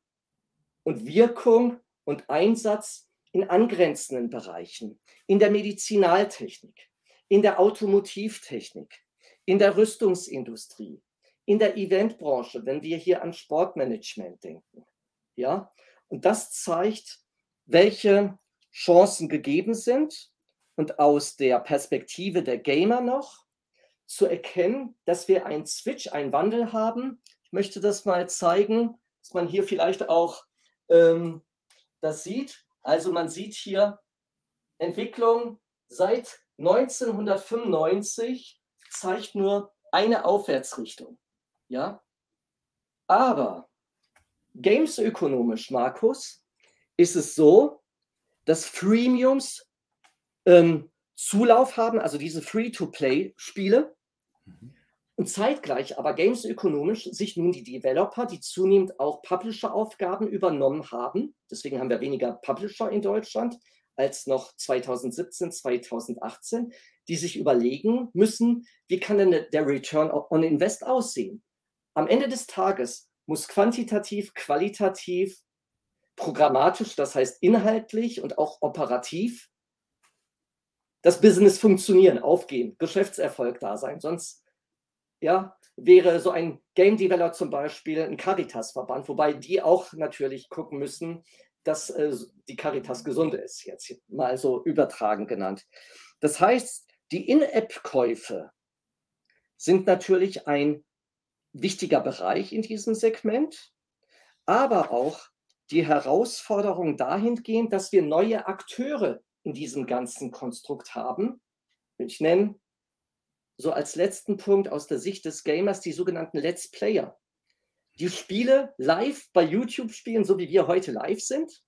und Wirkung und Einsatz in angrenzenden Bereichen, in der Medizinaltechnik, in der Automotivtechnik, in der Rüstungsindustrie, in der Eventbranche, wenn wir hier an Sportmanagement denken. Ja, und das zeigt, welche Chancen gegeben sind und aus der Perspektive der Gamer noch zu erkennen, dass wir einen Switch, einen Wandel haben. Ich möchte das mal zeigen, dass man hier vielleicht auch ähm, das sieht. Also man sieht hier Entwicklung seit 1995 zeigt nur eine Aufwärtsrichtung. Ja? Aber gamesökonomisch, Markus, ist es so, dass Freemiums ähm, Zulauf haben, also diese Free-to-Play-Spiele. Mhm. Und zeitgleich aber gamesökonomisch sich nun die Developer, die zunehmend auch Publisher-Aufgaben übernommen haben, deswegen haben wir weniger Publisher in Deutschland als noch 2017, 2018, die sich überlegen müssen, wie kann denn der Return on Invest aussehen? Am Ende des Tages muss quantitativ, qualitativ, programmatisch, das heißt inhaltlich und auch operativ, das Business funktionieren, aufgehen, Geschäftserfolg da sein. Sonst ja, wäre so ein Game Developer zum Beispiel ein Caritas-Verband, wobei die auch natürlich gucken müssen, dass äh, die Caritas gesund ist, jetzt mal so übertragen genannt. Das heißt, die In-App-Käufe sind natürlich ein wichtiger Bereich in diesem Segment, aber auch die Herausforderung dahingehend, dass wir neue Akteure in diesem ganzen Konstrukt haben. Ich nenne so als letzten Punkt aus der Sicht des Gamers die sogenannten Let's Player. Die Spiele live bei YouTube spielen, so wie wir heute live sind.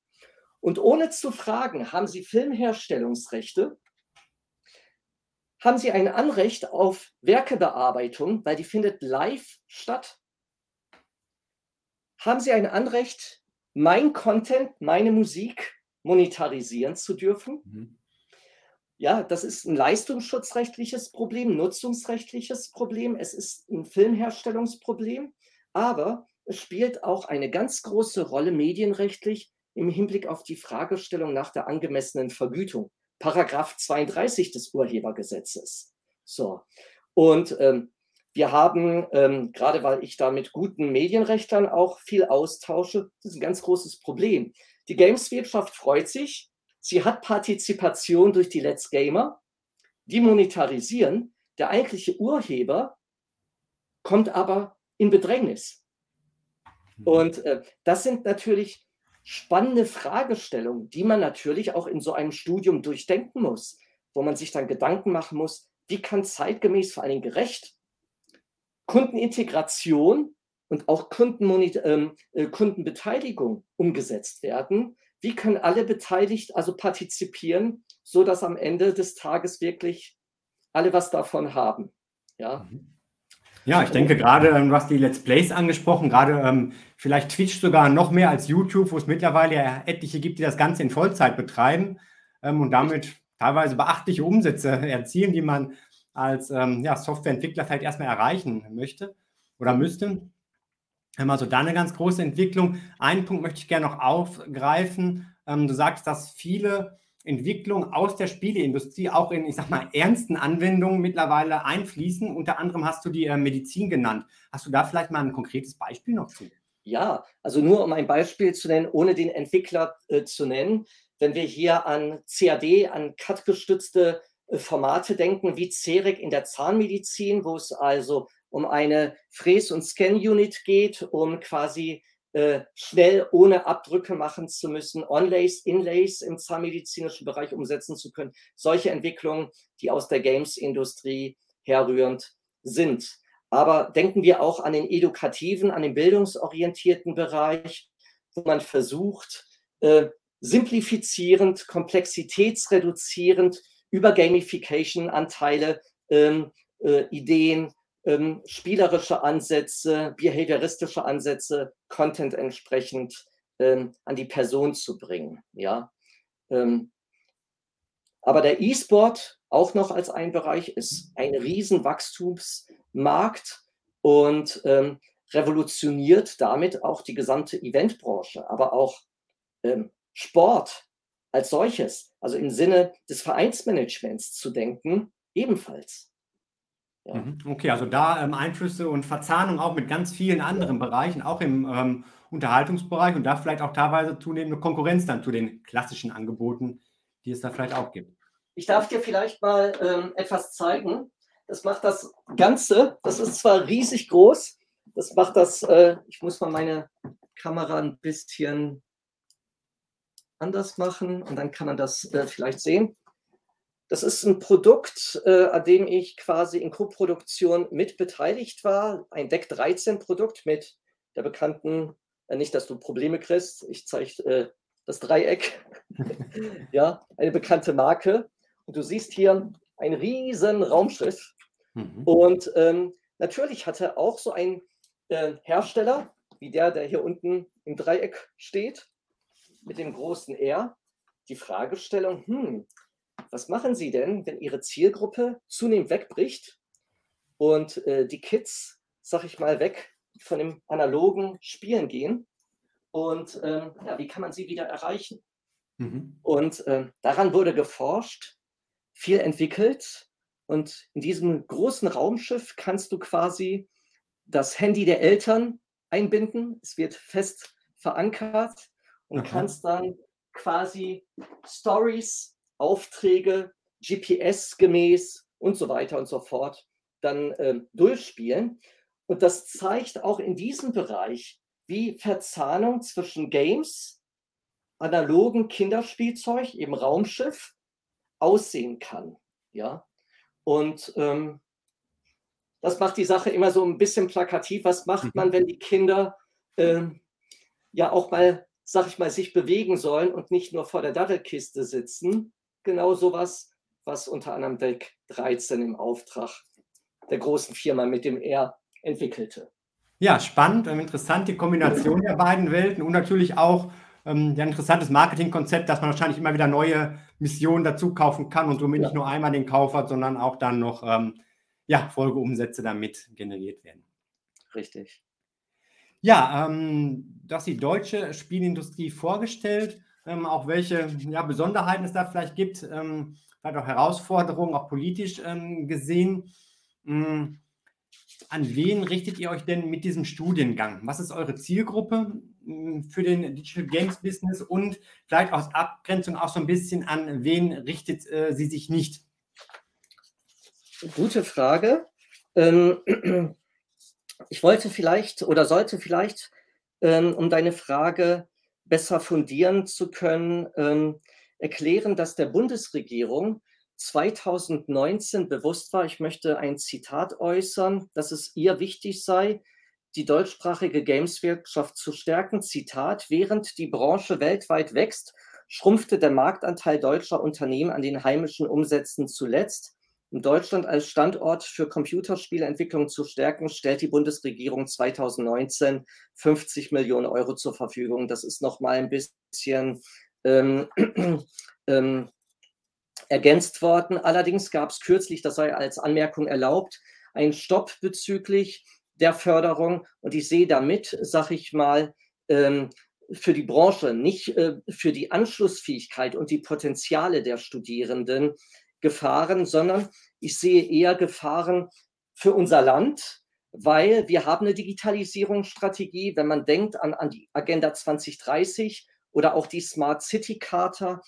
Und ohne zu fragen, haben sie Filmherstellungsrechte? Haben sie ein Anrecht auf Werkebearbeitung, weil die findet live statt? Haben sie ein Anrecht, mein Content, meine Musik monetarisieren zu dürfen? Mhm. Ja, das ist ein leistungsschutzrechtliches Problem, nutzungsrechtliches Problem. Es ist ein Filmherstellungsproblem, aber es spielt auch eine ganz große Rolle medienrechtlich im Hinblick auf die Fragestellung nach der angemessenen Vergütung. Paragraph 32 des Urhebergesetzes. So. Und ähm, wir haben, ähm, gerade weil ich da mit guten Medienrechtlern auch viel austausche, das ist ein ganz großes Problem. Die Gameswirtschaft freut sich, sie hat Partizipation durch die Let's Gamer, die monetarisieren. Der eigentliche Urheber kommt aber in Bedrängnis. Mhm. Und äh, das sind natürlich spannende Fragestellungen, die man natürlich auch in so einem Studium durchdenken muss, wo man sich dann Gedanken machen muss, wie kann zeitgemäß, vor allem gerecht, Kundenintegration und auch ähm, äh, Kundenbeteiligung umgesetzt werden. Wie können alle beteiligt, also partizipieren, so dass am Ende des Tages wirklich alle was davon haben? Ja. Mhm. Ja, ich denke gerade, ähm, du hast die Let's Plays angesprochen, gerade ähm, vielleicht Twitch sogar noch mehr als YouTube, wo es mittlerweile ja etliche gibt, die das Ganze in Vollzeit betreiben ähm, und damit teilweise beachtliche Umsätze erzielen, die man als ähm, ja, Softwareentwickler vielleicht erstmal erreichen möchte oder müsste. Also da eine ganz große Entwicklung. Einen Punkt möchte ich gerne noch aufgreifen. Ähm, du sagst, dass viele Entwicklungen aus der Spieleindustrie auch in, ich sag mal, ernsten Anwendungen mittlerweile einfließen. Unter anderem hast du die äh, Medizin genannt. Hast du da vielleicht mal ein konkretes Beispiel noch zu? Ja, also nur um ein Beispiel zu nennen, ohne den Entwickler äh, zu nennen. Wenn wir hier an CAD, an CAD-gestützte äh, Formate denken, wie CEREC in der Zahnmedizin, wo es also um eine Fräs- und Scan-Unit geht, um quasi äh, schnell ohne Abdrücke machen zu müssen, Onlays, Inlays im zahnmedizinischen Bereich umsetzen zu können. Solche Entwicklungen, die aus der Games-Industrie herrührend sind. Aber denken wir auch an den edukativen, an den bildungsorientierten Bereich, wo man versucht, äh, simplifizierend, komplexitätsreduzierend über Gamification-Anteile ähm, äh, Ideen, ähm, spielerische Ansätze, behavioristische Ansätze, Content entsprechend ähm, an die Person zu bringen. Ja. Ähm, aber der E-Sport auch noch als ein Bereich ist ein Riesenwachstumsmarkt und ähm, revolutioniert damit auch die gesamte Eventbranche, aber auch ähm, Sport als solches, also im Sinne des Vereinsmanagements zu denken, ebenfalls. Ja. Mhm. Okay, also da ähm, Einflüsse und Verzahnung auch mit ganz vielen anderen Bereichen, auch im ähm, Unterhaltungsbereich und da vielleicht auch teilweise zunehmende Konkurrenz dann zu den klassischen Angeboten, die es da vielleicht auch gibt. Ich darf dir vielleicht mal ähm, etwas zeigen. Das macht das Ganze, das ist zwar riesig groß, das macht das, äh, ich muss mal meine Kamera ein bisschen anders machen und dann kann man das äh, vielleicht sehen. Das ist ein Produkt, äh, an dem ich quasi in Co-Produktion mit beteiligt war. Ein Deck 13 Produkt mit der bekannten, äh, nicht, dass du Probleme kriegst, ich zeige äh, das Dreieck. ja, eine bekannte Marke. Und du siehst hier ein riesen Raumschiff. Mhm. Und ähm, natürlich hatte auch so ein äh, Hersteller, wie der, der hier unten im Dreieck steht, mit dem großen R die Fragestellung, hm, was machen Sie denn, wenn Ihre Zielgruppe zunehmend wegbricht und äh, die Kids, sag ich mal, weg von dem analogen Spielen gehen? Und ähm, ja, wie kann man sie wieder erreichen? Mhm. Und äh, daran wurde geforscht, viel entwickelt. Und in diesem großen Raumschiff kannst du quasi das Handy der Eltern einbinden. Es wird fest verankert und Aha. kannst dann quasi Stories, Aufträge, GPS gemäß und so weiter und so fort dann äh, durchspielen. Und das zeigt auch in diesem Bereich, wie Verzahnung zwischen Games, analogen Kinderspielzeug, eben Raumschiff, aussehen kann. Ja? Und ähm, das macht die Sache immer so ein bisschen plakativ. Was macht mhm. man, wenn die Kinder ähm, ja auch mal sag ich mal, sich bewegen sollen und nicht nur vor der Dattelkiste sitzen. Genau sowas, was unter anderem Deck 13 im Auftrag der großen Firma mit dem R entwickelte. Ja, spannend und interessant, die Kombination der beiden Welten und natürlich auch ähm, ein interessantes Marketingkonzept, dass man wahrscheinlich immer wieder neue Missionen dazu kaufen kann und somit ja. nicht nur einmal den Kauf hat, sondern auch dann noch ähm, ja, Folgeumsätze damit generiert werden. Richtig. Ja, ähm, du hast die deutsche Spielindustrie vorgestellt, ähm, auch welche ja, Besonderheiten es da vielleicht gibt, ähm, vielleicht auch Herausforderungen, auch politisch ähm, gesehen. Ähm, an wen richtet ihr euch denn mit diesem Studiengang? Was ist eure Zielgruppe hm, für den Digital Games Business und vielleicht aus Abgrenzung auch so ein bisschen an wen richtet äh, sie sich nicht? Gute Frage. Ähm, ich wollte vielleicht oder sollte vielleicht, ähm, um deine Frage besser fundieren zu können, ähm, erklären, dass der Bundesregierung 2019 bewusst war, ich möchte ein Zitat äußern, dass es ihr wichtig sei, die deutschsprachige Gameswirtschaft zu stärken. Zitat, während die Branche weltweit wächst, schrumpfte der Marktanteil deutscher Unternehmen an den heimischen Umsätzen zuletzt. Um Deutschland als Standort für Computerspieleentwicklung zu stärken, stellt die Bundesregierung 2019 50 Millionen Euro zur Verfügung. Das ist nochmal ein bisschen ähm, ähm, ergänzt worden. Allerdings gab es kürzlich, das sei als Anmerkung erlaubt, einen Stopp bezüglich der Förderung. Und ich sehe damit, sag ich mal, ähm, für die Branche, nicht äh, für die Anschlussfähigkeit und die Potenziale der Studierenden Gefahren, sondern ich sehe eher Gefahren für unser Land, weil wir haben eine Digitalisierungsstrategie, wenn man denkt an, an die Agenda 2030 oder auch die Smart City Charta,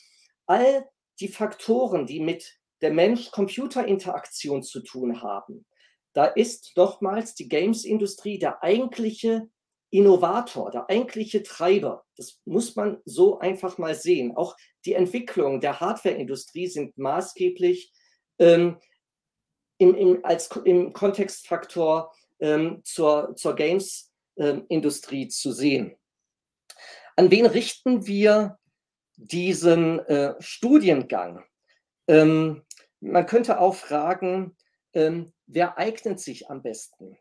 all die Faktoren, die mit der Mensch-Computer-Interaktion zu tun haben, da ist nochmals die Games-Industrie der eigentliche Innovator, der eigentliche Treiber. Das muss man so einfach mal sehen. Auch die Entwicklung der Hardware-Industrie sind maßgeblich ähm, im, im, als, im Kontextfaktor ähm, zur, zur Games-Industrie ähm, zu sehen. An wen richten wir diesen äh, Studiengang? Ähm, man könnte auch fragen, ähm, wer eignet sich am besten?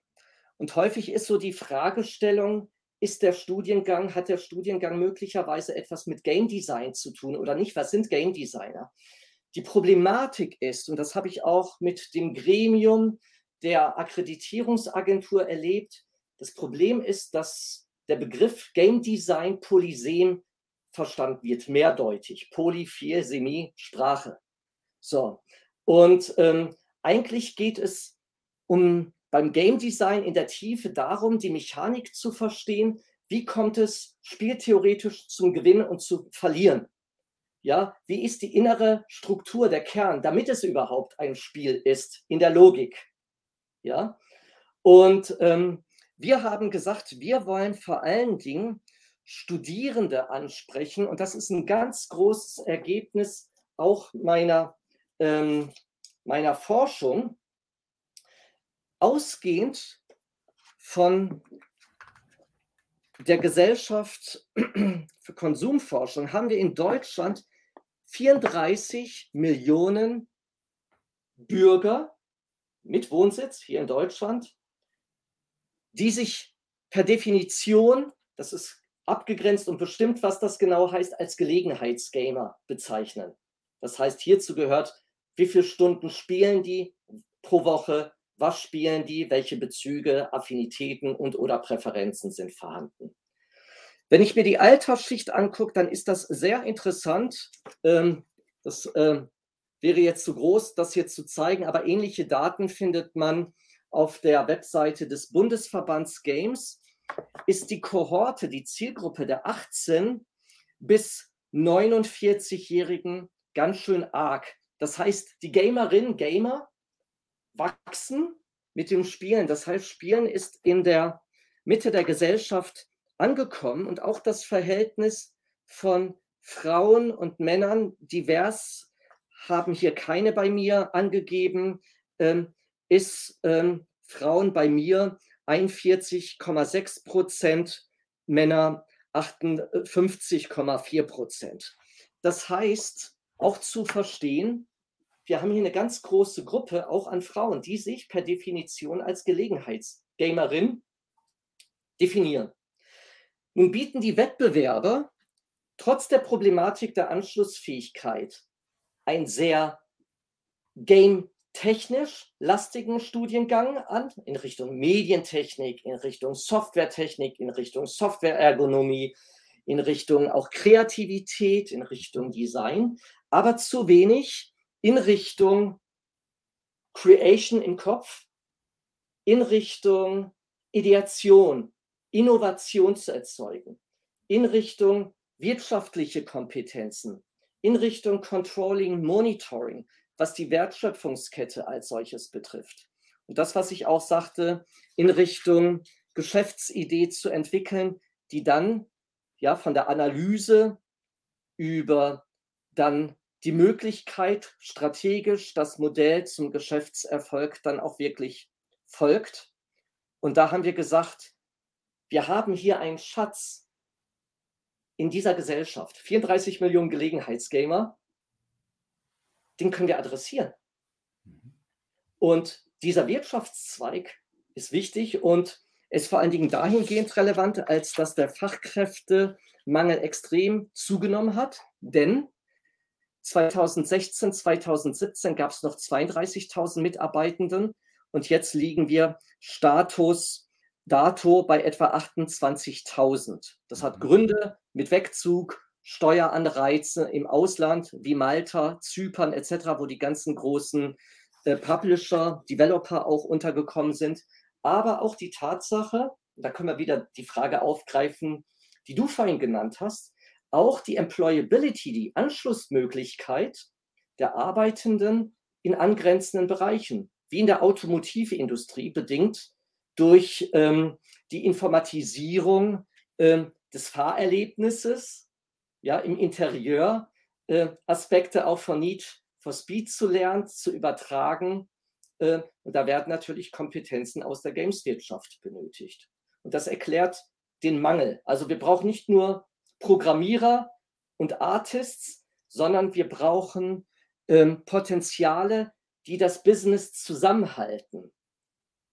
Und häufig ist so die Fragestellung, ist der Studiengang, hat der Studiengang möglicherweise etwas mit Game Design zu tun oder nicht? Was sind Game Designer? Die Problematik ist, und das habe ich auch mit dem Gremium der Akkreditierungsagentur erlebt, das Problem ist, dass der Begriff Game Design Polysem verstanden wird, mehrdeutig. Poly, vier, Semi, Sprache. So. Und ähm, eigentlich geht es um beim Game Design in der Tiefe darum, die Mechanik zu verstehen, wie kommt es spieltheoretisch zum Gewinnen und zu Verlieren. Ja, wie ist die innere Struktur, der Kern, damit es überhaupt ein Spiel ist in der Logik. Ja, und ähm, wir haben gesagt, wir wollen vor allen Dingen Studierende ansprechen und das ist ein ganz großes Ergebnis auch meiner, ähm, meiner Forschung, ausgehend von der Gesellschaft für Konsumforschung haben wir in Deutschland 34 Millionen Bürger mit Wohnsitz hier in Deutschland, die sich per Definition, das ist abgegrenzt und bestimmt, was das genau heißt, als Gelegenheitsgamer bezeichnen. Das heißt, hierzu gehört, wie viele Stunden spielen die pro Woche, was spielen die, welche Bezüge, Affinitäten und oder Präferenzen sind vorhanden. Wenn ich mir die Altersschicht angucke, dann ist das sehr interessant. Ähm, das äh, wäre jetzt zu groß, das hier zu zeigen, aber ähnliche Daten findet man auf der Webseite des Bundesverbands Games. Ist die Kohorte, die Zielgruppe der 18 bis 49-Jährigen ganz schön arg. Das heißt, die Gamerinnen, Gamer wachsen mit dem Spielen. Das heißt, Spielen ist in der Mitte der Gesellschaft angekommen und auch das Verhältnis von Frauen und Männern divers haben hier keine bei mir angegeben, ähm, ist ähm, Frauen bei mir 41,6 Prozent, Männer 58,4 Prozent. Das heißt, auch zu verstehen, wir haben hier eine ganz große Gruppe auch an Frauen, die sich per Definition als Gelegenheitsgamerin definieren. Nun bieten die Wettbewerber trotz der Problematik der Anschlussfähigkeit ein sehr game-technisch lastigen Studiengang an, in Richtung Medientechnik, in Richtung Softwaretechnik, in Richtung Softwareergonomie, in Richtung auch Kreativität, in Richtung Design, aber zu wenig in Richtung Creation im Kopf, in Richtung Ideation, Innovation zu erzeugen, in Richtung wirtschaftliche Kompetenzen, in Richtung Controlling, Monitoring, was die Wertschöpfungskette als solches betrifft. Und das, was ich auch sagte, in Richtung Geschäftsidee zu entwickeln, die dann ja von der Analyse über dann die Möglichkeit, strategisch das Modell zum Geschäftserfolg dann auch wirklich folgt. Und da haben wir gesagt, wir haben hier einen Schatz in dieser Gesellschaft, 34 Millionen Gelegenheitsgamer, den können wir adressieren. Mhm. Und dieser Wirtschaftszweig ist wichtig und ist vor allen Dingen dahingehend relevant, als dass der Fachkräftemangel extrem zugenommen hat. Denn 2016, 2017 gab es noch 32.000 Mitarbeitenden und jetzt liegen wir Status dato bei etwa 28.000. Das hat mhm. Gründe mit Wegzug, Steueranreize im Ausland wie Malta, Zypern etc., wo die ganzen großen äh, Publisher, Developer auch untergekommen sind. Aber auch die Tatsache, da können wir wieder die Frage aufgreifen, die du vorhin genannt hast, auch die Employability, die Anschlussmöglichkeit der Arbeitenden in angrenzenden Bereichen, wie in der Automotivindustrie, bedingt durch ähm, die Informatisierung ähm, des Fahrerlebnisses, ja, im Interieur, äh, Aspekte auch von Need for Speed zu lernen, zu übertragen. Äh, und da werden natürlich Kompetenzen aus der Gameswirtschaft benötigt. Und das erklärt den Mangel. Also wir brauchen nicht nur Programmierer und Artists, sondern wir brauchen ähm, Potenziale, die das Business zusammenhalten.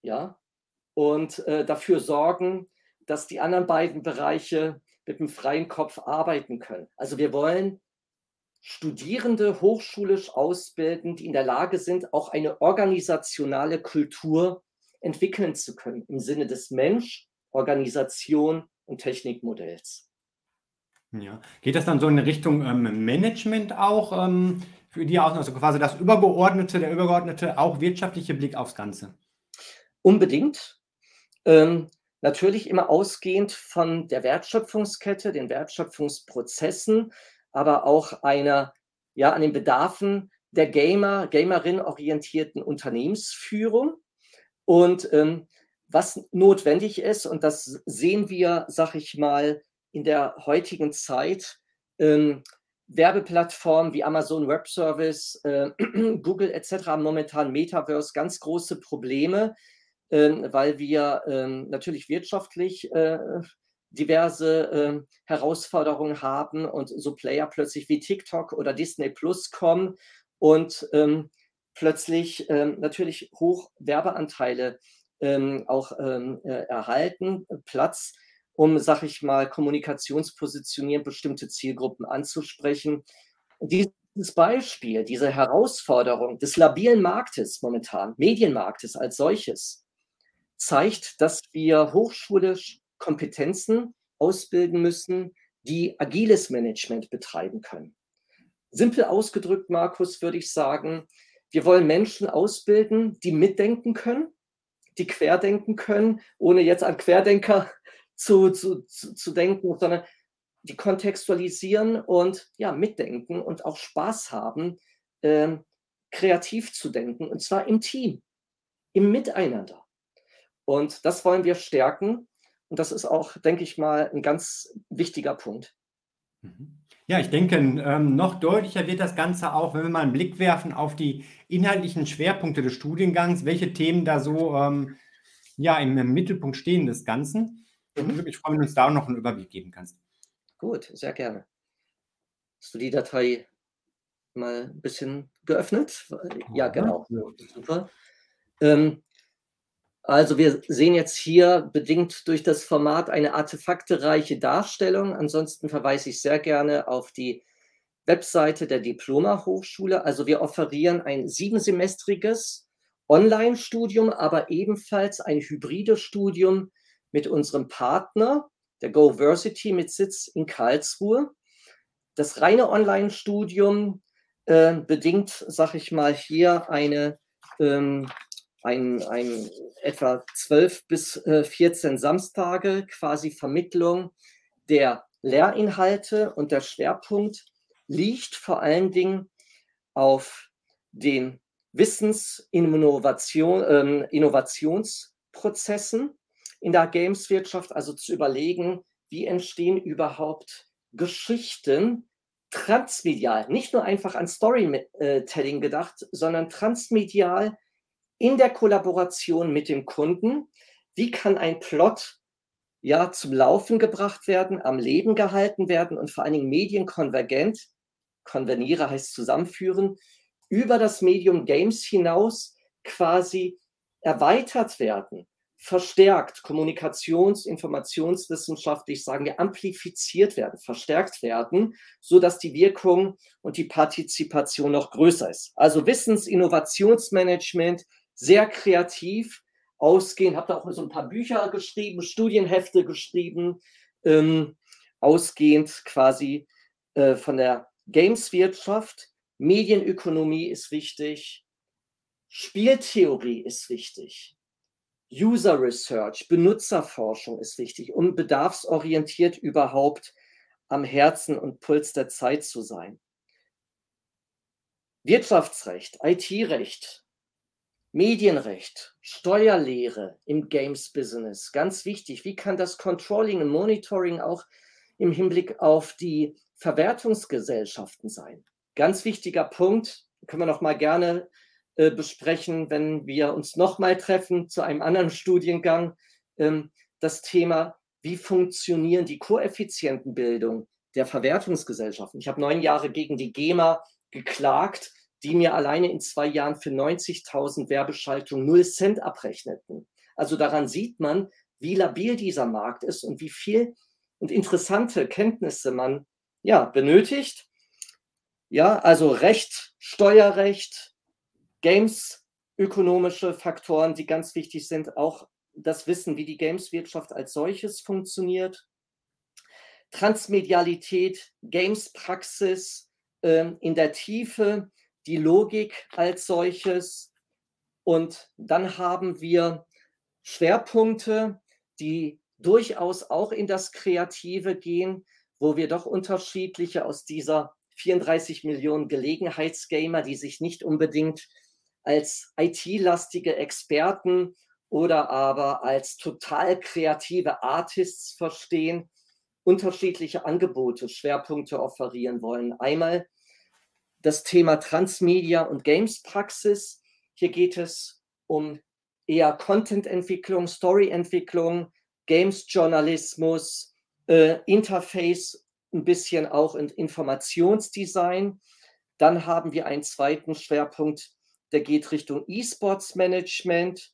Ja, und äh, dafür sorgen, dass die anderen beiden Bereiche mit einem freien Kopf arbeiten können. Also wir wollen Studierende hochschulisch ausbilden, die in der Lage sind, auch eine organisationale Kultur entwickeln zu können im Sinne des Mensch, Organisation und Technikmodells. Ja. Geht das dann so in Richtung ähm, Management auch ähm, für die aus, also quasi das übergeordnete, der übergeordnete, auch wirtschaftliche Blick aufs Ganze? Unbedingt. Ähm, natürlich immer ausgehend von der Wertschöpfungskette, den Wertschöpfungsprozessen, aber auch einer, ja, an den Bedarfen der Gamer, Gamerin orientierten Unternehmensführung. Und ähm, was notwendig ist, und das sehen wir, sag ich mal, in der heutigen Zeit, ähm, Werbeplattformen wie Amazon Web Service, äh, Google etc. haben momentan Metaverse ganz große Probleme, ähm, weil wir ähm, natürlich wirtschaftlich äh, diverse ähm, Herausforderungen haben und so Player plötzlich wie TikTok oder Disney Plus kommen und plötzlich natürlich hoch Werbeanteile auch äh, erhalten, Platz, um, sag ich mal, kommunikationspositionieren, bestimmte Zielgruppen anzusprechen. Dieses Beispiel, diese Herausforderung des labilen Marktes momentan, Medienmarktes als solches, zeigt, dass wir hochschulisch Kompetenzen ausbilden müssen, die agiles Management betreiben können. Simpel ausgedrückt, Markus, würde ich sagen, wir wollen Menschen ausbilden, die mitdenken können, die querdenken können, ohne jetzt an Querdenker zu, zu, zu, zu denken, sondern die kontextualisieren und ja, mitdenken und auch Spaß haben, äh, kreativ zu denken, und zwar im Team, im Miteinander. Und das wollen wir stärken. Und das ist auch, denke ich mal, ein ganz wichtiger Punkt. Mhm. Ja, ich denke, ähm, noch deutlicher wird das Ganze auch, wenn wir mal einen Blick werfen auf die inhaltlichen Schwerpunkte des Studiengangs, welche Themen da so ähm, ja, im, Mittelpunkt stehen des Ganzen. Ich freue mich, wenn du uns da noch einen Überblick geben kannst. Gut, sehr gerne. Hast du die Datei mal ein bisschen geöffnet? Ja, genau. Super. Ähm, Also wir sehen jetzt hier bedingt durch das Format eine artefaktereiche Darstellung. Ansonsten verweise ich sehr gerne auf die Webseite der Diploma Hochschule. Also wir offerieren ein siebensemestriges Online-Studium, aber ebenfalls ein hybrides Studium mit unserem Partner, der GoVersity mit Sitz in Karlsruhe. Das reine Online-Studium äh, bedingt, sag ich mal, hier eine, ähm, ein, ein etwa 12 bis äh, 14 Samstage quasi Vermittlung der Lehrinhalte und der Schwerpunkt liegt vor allen Dingen auf den Wissensinnovation, äh, Innovationsprozessen in der Gameswirtschaft, also zu überlegen, wie entstehen überhaupt Geschichten transmedial, nicht nur einfach an Storytelling gedacht, sondern transmedial in der Kollaboration mit dem Kunden. Wie kann ein Plot ja zum Laufen gebracht werden, am Leben gehalten werden und vor allen Dingen medienkonvergent, konverniere heißt zusammenführen, über das Medium Games hinaus quasi erweitert werden verstärkt, kommunikations-, informationswissenschaftlich sagen wir, amplifiziert werden, verstärkt werden, so dass die Wirkung und die Partizipation noch größer ist. Also Wissens-Innovationsmanagement, sehr kreativ, ausgehend, habe da auch so ein paar Bücher geschrieben, Studienhefte geschrieben, ähm, ausgehend quasi äh, von der Gameswirtschaft. Medienökonomie ist wichtig, Spieltheorie ist wichtig. User Research, Benutzerforschung ist wichtig, um bedarfsorientiert überhaupt am Herzen und Puls der Zeit zu sein. Wirtschaftsrecht, IT-Recht, Medienrecht, Steuerlehre im Games-Business, ganz wichtig. Wie kann das Controlling und Monitoring auch im Hinblick auf die Verwertungsgesellschaften sein? Ganz wichtiger Punkt, können wir noch mal gerne äh, besprechen, wenn wir uns nochmal treffen zu einem anderen Studiengang. Ähm, das Thema, wie funktionieren die Koeffizientenbildung der Verwertungsgesellschaften. Ich habe neun Jahre gegen die GEMA geklagt, die mir alleine in zwei Jahren für 90.000 Werbeschaltungen 0 Cent abrechneten. Also daran sieht man, wie labil dieser Markt ist und wie viel und interessante Kenntnisse man ja benötigt. Ja, also Recht, Steuerrecht, Games, ökonomische Faktoren, die ganz wichtig sind, auch das Wissen, wie die Gameswirtschaft als solches funktioniert. Transmedialität, Games-Praxis äh, in der Tiefe, die Logik als solches. Und dann haben wir Schwerpunkte, die durchaus auch in das Kreative gehen, wo wir doch unterschiedliche aus dieser 34 Millionen Gelegenheitsgamer, die sich nicht unbedingt als IT-lastige Experten oder aber als total kreative Artists verstehen, unterschiedliche Angebote, Schwerpunkte offerieren wollen. Einmal das Thema Transmedia und Games-Praxis. Hier geht es um eher Content-Entwicklung, Story-Entwicklung, Games-Journalismus, äh, Interface, ein bisschen auch in Informationsdesign. Dann haben wir einen zweiten Schwerpunkt, der geht Richtung E-Sports-Management,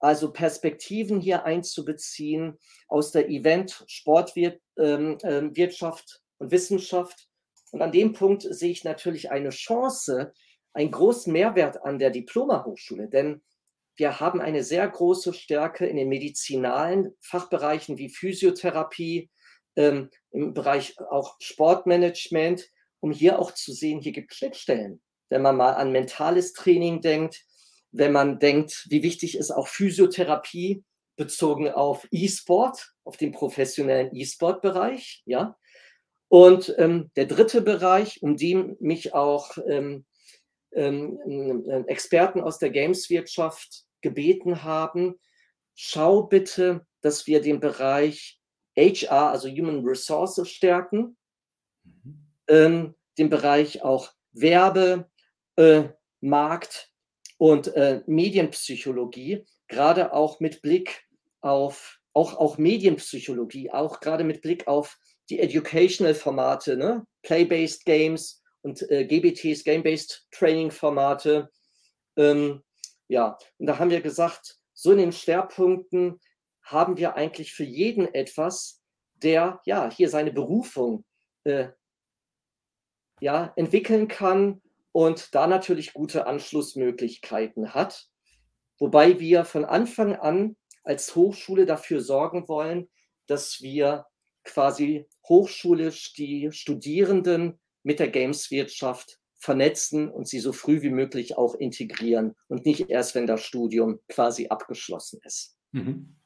also Perspektiven hier einzubeziehen aus der Event-, Sportwirtschaft ähm, ähm, und Wissenschaft. Und an dem Punkt sehe ich natürlich eine Chance, einen großen Mehrwert an der Diploma-Hochschule, denn wir haben eine sehr große Stärke in den medizinalen Fachbereichen wie Physiotherapie, ähm, im Bereich auch Sportmanagement, um hier auch zu sehen, hier gibt es Schnittstellen wenn man mal an mentales Training denkt, wenn man denkt, wie wichtig ist auch Physiotherapie bezogen auf E-Sport, auf den professionellen E-Sport-Bereich, ja. Und ähm, der dritte Bereich, um den mich auch ähm, ähm, ähm Experten aus der Gameswirtschaft gebeten haben, schau bitte, dass wir den Bereich HR, also Human Resources, stärken, mhm. ähm, den Bereich auch Werbe, äh, Markt und äh, Medienpsychologie, gerade auch mit Blick auf, auch, auch Medienpsychologie, auch gerade mit Blick auf die Educational-Formate, ne? Play-Based Games und äh, GBTs, Game-Based Training-Formate. Ähm, ja, und da haben wir gesagt, so in den Schwerpunkten haben wir eigentlich für jeden etwas, der ja hier seine Berufung äh, ja, entwickeln kann und da natürlich gute Anschlussmöglichkeiten hat. Wobei wir von Anfang an als Hochschule dafür sorgen wollen, dass wir quasi hochschulisch die Studierenden mit der Gameswirtschaft vernetzen und sie so früh wie möglich auch integrieren und nicht erst, wenn das Studium quasi abgeschlossen ist. Mhm.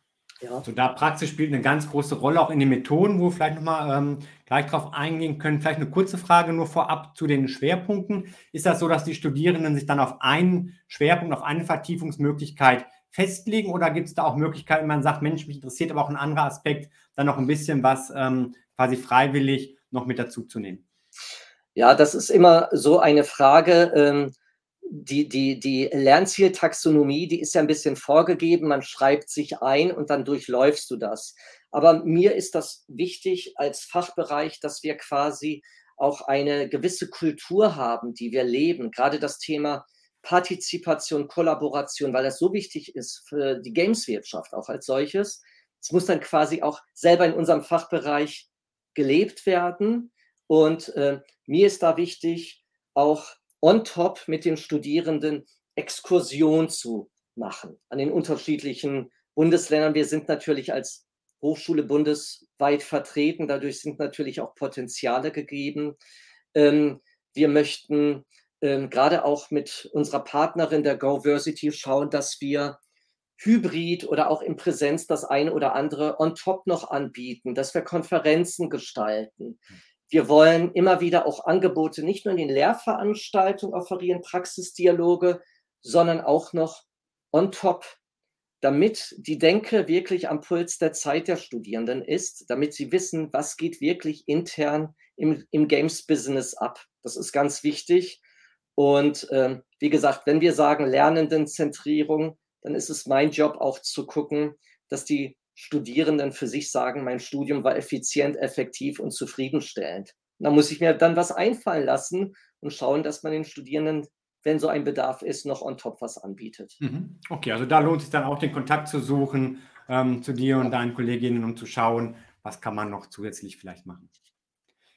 Ja. Also da Praxis spielt eine ganz große Rolle, auch in den Methoden, wo wir vielleicht nochmal ähm, gleich drauf eingehen können. Vielleicht eine kurze Frage nur vorab zu den Schwerpunkten. Ist das so, dass die Studierenden sich dann auf einen Schwerpunkt, auf eine Vertiefungsmöglichkeit festlegen oder gibt es da auch Möglichkeiten, man sagt, Mensch, mich interessiert aber auch ein anderer Aspekt, dann noch ein bisschen was ähm, quasi freiwillig noch mit dazu zu nehmen? Ja, das ist immer so eine Frage. Ähm, die, die, die Lernzieltaxonomie, die ist ja ein bisschen vorgegeben. Man schreibt sich ein und dann durchläufst du das. Aber mir ist das wichtig als Fachbereich, dass wir quasi auch eine gewisse Kultur haben, die wir leben. Gerade das Thema Partizipation, Kollaboration, weil das so wichtig ist für die Gameswirtschaft auch als solches. Es muss dann quasi auch selber in unserem Fachbereich gelebt werden. Und äh, mir ist da wichtig, auch on top mit den Studierenden Exkursion zu machen an den unterschiedlichen Bundesländern. Wir sind natürlich als Hochschule bundesweit vertreten, dadurch sind natürlich auch Potenziale gegeben. Ähm, wir möchten ähm, gerade auch mit unserer Partnerin der GoVersity schauen, dass wir hybrid oder auch in Präsenz das eine oder andere on top noch anbieten, dass wir Konferenzen gestalten. Wir wollen immer wieder auch Angebote nicht nur in den Lehrveranstaltungen offerieren, Praxisdialoge, sondern auch noch on top, damit die Denke wirklich am Puls der Zeit der Studierenden ist, damit sie wissen, was geht wirklich intern im, im Games-Business ab. Das ist ganz wichtig. Und äh, wie gesagt, wenn wir sagen Lernendenzentrierung, dann ist es mein Job auch zu gucken, dass die Studierenden für sich sagen, mein Studium war effizient, effektiv und zufriedenstellend. da muss ich mir dann was einfallen lassen und schauen, dass man den Studierenden, wenn so ein Bedarf ist, noch on top was anbietet. Mhm. Okay, also da lohnt es sich dann auch den Kontakt zu suchen ähm, zu dir und deinen Kolleginnen, um zu schauen, was kann man noch zusätzlich vielleicht machen.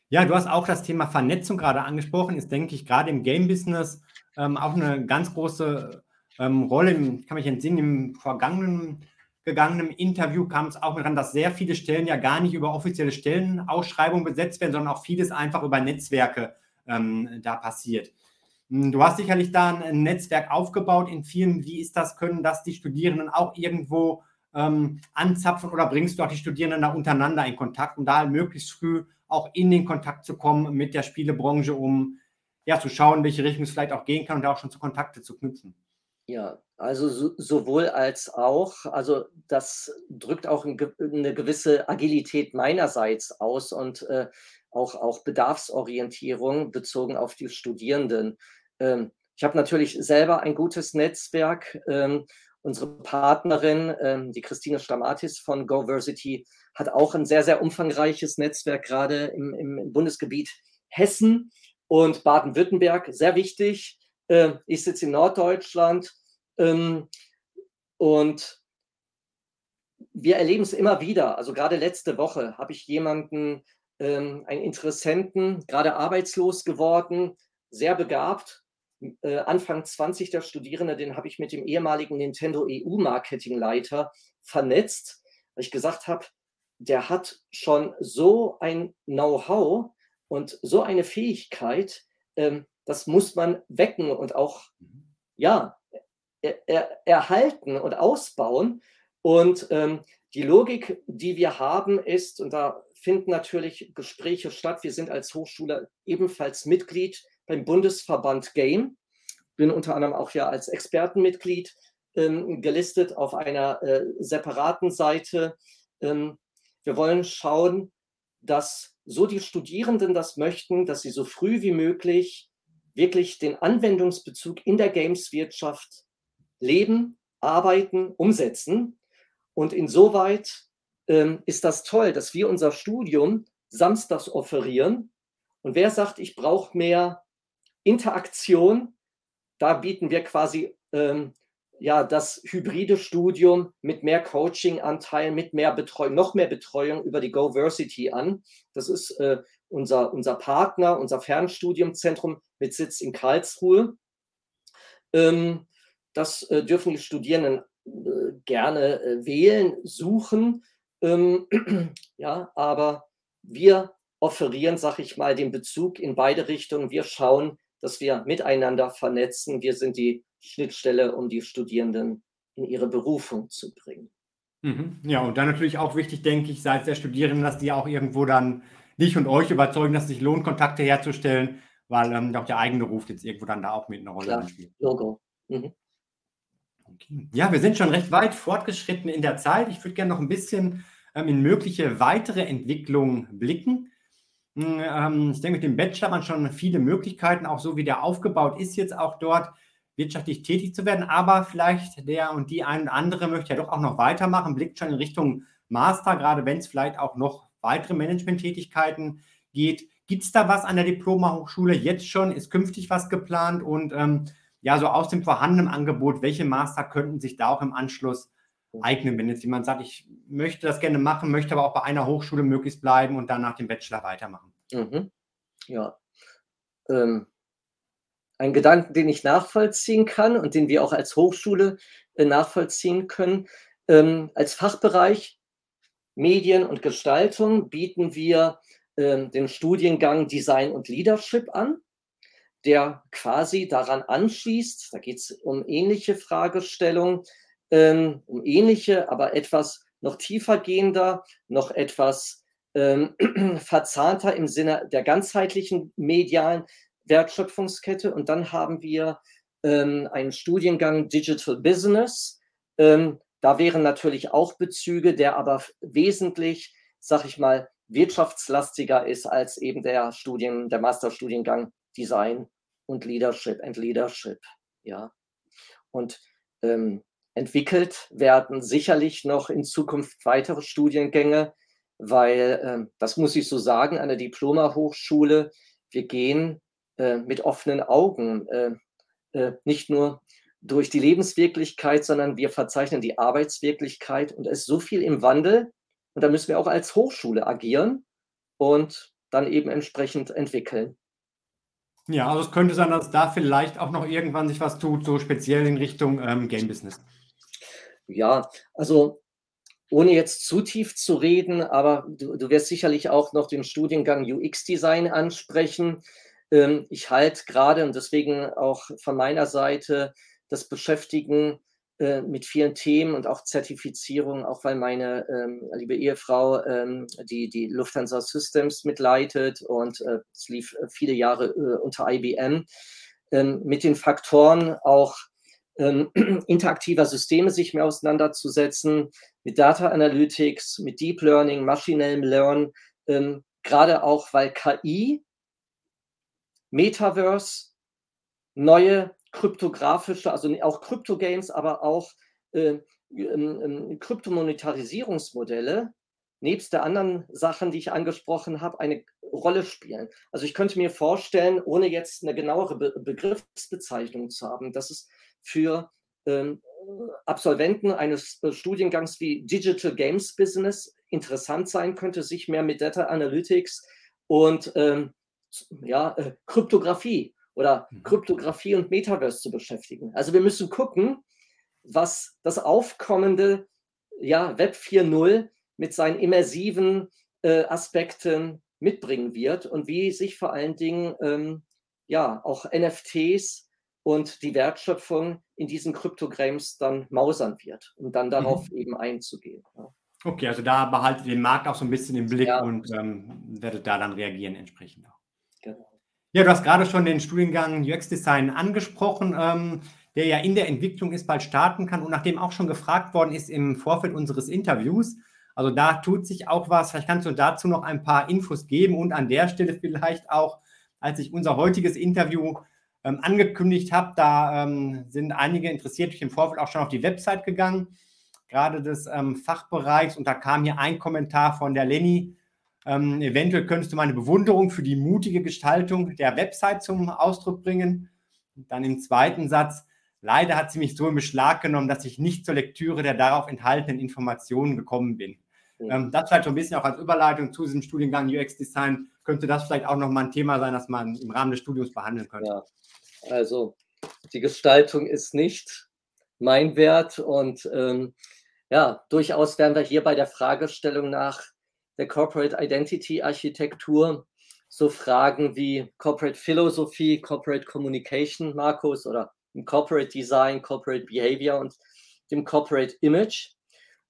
Ja, du hast auch das Thema Vernetzung gerade angesprochen. Ist, denke ich, gerade im Game-Business ähm, auch eine ganz große ähm, Rolle. Kann mich entsinnen, im vergangenen gegangenen Interview kam es auch daran, dass sehr viele Stellen ja gar nicht über offizielle Stellenausschreibungen besetzt werden, sondern auch vieles einfach über Netzwerke ähm, da passiert. Hm, du hast sicherlich da ein Netzwerk aufgebaut in vielen. Wie ist das? Können das die Studierenden auch irgendwo ähm, anzapfen oder bringst du auch die Studierenden da untereinander in Kontakt, um da möglichst früh auch in den Kontakt zu kommen mit der Spielebranche, um ja zu schauen, welche Richtung es vielleicht auch gehen kann und da auch schon zu Kontakte zu knüpfen? Ja, also so, sowohl als auch. Also das drückt auch ein, eine gewisse Agilität meinerseits aus und äh, auch, auch Bedarfsorientierung bezogen auf die Studierenden. Ähm, ich habe natürlich selber ein gutes Netzwerk. Ähm, unsere Partnerin, ähm, die Christine Stamatis von GoVersity, hat auch ein sehr, sehr umfangreiches Netzwerk, gerade im, im Bundesgebiet Hessen und Baden-Württemberg. Sehr wichtig. Äh, ich sitze in Norddeutschland ähm, und wir erleben es immer wieder. Also gerade letzte Woche habe ich jemanden, ähm, einen Interessenten, gerade arbeitslos geworden, sehr begabt, äh, Anfang 20 der Studierende, den habe ich mit dem ehemaligen Nintendo EU-Marketingleiter vernetzt, weil ich gesagt habe, der hat schon so ein Know-how und so eine Fähigkeit, ähm, das muss man wecken und auch, mhm. ja, er, erhalten und ausbauen. Und ähm, die Logik, die wir haben, ist, und da finden natürlich Gespräche statt. Wir sind als Hochschule ebenfalls Mitglied beim Bundesverband Game. Bin unter anderem auch ja als Expertenmitglied ähm, gelistet auf einer äh, separaten Seite. Ähm, wir wollen schauen, dass so die Studierenden das möchten, dass sie so früh wie möglich wirklich den Anwendungsbezug in der Gameswirtschaft leben, arbeiten, umsetzen. Und insoweit ähm, ist das toll, dass wir unser Studium samstags offerieren. Und wer sagt, ich brauche mehr Interaktion, da bieten wir quasi ähm, ja, das hybride Studium mit mehr Coaching-Anteil, mit mehr Betreuung, noch mehr Betreuung über die GoVersity an. Das ist äh, unser, unser Partner, unser Fernstudiumzentrum mit Sitz in Karlsruhe. Ähm, das äh, dürfen die Studierenden äh, gerne äh, wählen, suchen. Ähm, ja, aber wir offerieren, sag ich mal, den Bezug in beide Richtungen. Wir schauen, dass wir miteinander vernetzen. Wir sind die Schnittstelle, um die Studierenden in ihre Berufung zu bringen. Mhm. Ja, und dann natürlich auch wichtig, denke ich, seitens der Studierenden, dass die auch irgendwo dann dich und euch überzeugen, dass es sich lohnt, Kontakte herzustellen, weil ähm, auch der eigene Ruf jetzt irgendwo dann da auch mit einer Rolle spielt. Logo. Mhm. Okay. Ja, wir sind schon recht weit fortgeschritten in der Zeit. Ich würde gerne noch ein bisschen ähm, in mögliche weitere Entwicklungen blicken. Hm, ähm, ich denke, mit dem Bachelor hat man schon viele Möglichkeiten, auch so wie der aufgebaut ist, jetzt auch dort wirtschaftlich tätig zu werden. Aber vielleicht der und die ein oder andere möchte ja doch auch noch weitermachen, blickt schon in Richtung Master, gerade wenn es vielleicht auch noch weitere Management-Tätigkeiten geht. Gibt es da was an der Diploma-Hochschule jetzt schon? Ist künftig was geplant? Und ähm, ja, so aus dem vorhandenen Angebot, welche Master könnten sich da auch im Anschluss eignen, wenn jetzt jemand sagt, ich möchte das gerne machen, möchte aber auch bei einer Hochschule möglichst bleiben und dann nach dem Bachelor weitermachen? Mhm. Ja. Ähm, ein Gedanken, den ich nachvollziehen kann und den wir auch als Hochschule äh, nachvollziehen können. Ähm, als Fachbereich Medien und Gestaltung bieten wir äh, den Studiengang Design und Leadership an, der quasi daran anschließt. Da geht es um ähnliche Fragestellungen, ähm, um ähnliche, aber etwas noch tiefer gehender, noch etwas ähm, verzahnter im Sinne der ganzheitlichen medialen Wertschöpfungskette. Und dann haben wir ähm, einen Studiengang Digital Business. Da wären natürlich auch Bezüge, der aber wesentlich, sag ich mal, wirtschaftslastiger ist als eben der Studien, der Masterstudiengang Design und Leadership and Leadership. Ja. Und ähm, entwickelt werden sicherlich noch in Zukunft weitere Studiengänge, weil, ähm, das muss ich so sagen, an der Diploma-Hochschule, wir gehen äh, mit offenen Augen äh, äh, nicht nur durch die Lebenswirklichkeit, sondern wir verzeichnen die Arbeitswirklichkeit und es ist so viel im Wandel und da müssen wir auch als Hochschule agieren und dann eben entsprechend entwickeln. Ja, also es könnte sein, dass da vielleicht auch noch irgendwann sich was tut, so speziell in Richtung ähm, Game Business. Ja, also ohne jetzt zu tief zu reden, aber du, du wirst sicherlich auch noch den Studiengang UX-Design ansprechen. Ähm, ich halte gerade und deswegen auch von meiner Seite das Beschäftigen äh, mit vielen Themen und auch Zertifizierung, auch weil meine ähm, liebe Ehefrau ähm, die, die Lufthansa Systems mitleitet und äh, es lief äh, viele Jahre äh, unter IBM, ähm, mit den Faktoren auch ähm, interaktiver Systeme sich mehr auseinanderzusetzen, mit Data Analytics, mit Deep Learning, maschinellem Lernen, ähm, gerade auch weil KI, Metaverse, neue kryptografische, also auch Kryptogames, aber auch äh, äh, Kryptomonetarisierungsmodelle nebst der anderen Sachen, die ich angesprochen habe, eine Rolle spielen. Also ich könnte mir vorstellen, ohne jetzt eine genauere Be Begriffsbezeichnung zu haben, dass es für ähm, Absolventen eines äh, Studiengangs wie Digital Games Business interessant sein könnte, sich mehr mit Data Analytics und ähm, ja, äh, Kryptographie oder mhm. Kryptographie und Metaverse zu beschäftigen. Also wir müssen gucken, was das aufkommende ja, Web 4.0 mit seinen immersiven äh, Aspekten mitbringen wird und wie sich vor allen Dingen ähm, ja auch NFTs und die Wertschöpfung in diesen Kryptogrames dann mausern wird, um dann darauf mhm. eben einzugehen. Ja. Okay, also da behaltet den Markt auch so ein bisschen im Blick ja. und ähm, werdet da dann reagieren entsprechend auch. Ja, du hast gerade schon den Studiengang UX Design angesprochen, ähm, der ja in der Entwicklung ist, bald starten kann und nachdem auch schon gefragt worden ist im Vorfeld unseres Interviews. Also da tut sich auch was. Vielleicht kannst du dazu noch ein paar Infos geben und an der Stelle vielleicht auch, als ich unser heutiges Interview ähm, angekündigt habe, da ähm, sind einige interessiert durch im Vorfeld auch schon auf die Website gegangen, gerade des ähm, Fachbereichs und da kam hier ein Kommentar von der Lenny, ähm, eventuell könntest du meine Bewunderung für die mutige Gestaltung der Website zum Ausdruck bringen. Und dann im zweiten Satz, Leider hat sie mich so in Beschlag genommen, dass ich nicht zur Lektüre der darauf enthaltenen Informationen gekommen bin. Mhm. Ähm, das vielleicht so ein bisschen auch als Überleitung zu diesem Studiengang UX Design. Könnte das vielleicht auch nochmal ein Thema sein, das man im Rahmen des Studiums behandeln könnte? Ja, also die Gestaltung ist nicht mein Wert und ähm, ja, durchaus werden wir hier bei der Fragestellung nach der Corporate Identity Architektur so Fragen wie Corporate Philosophie, Corporate Communication, Markus, oder Corporate Design, Corporate Behavior und dem Corporate Image.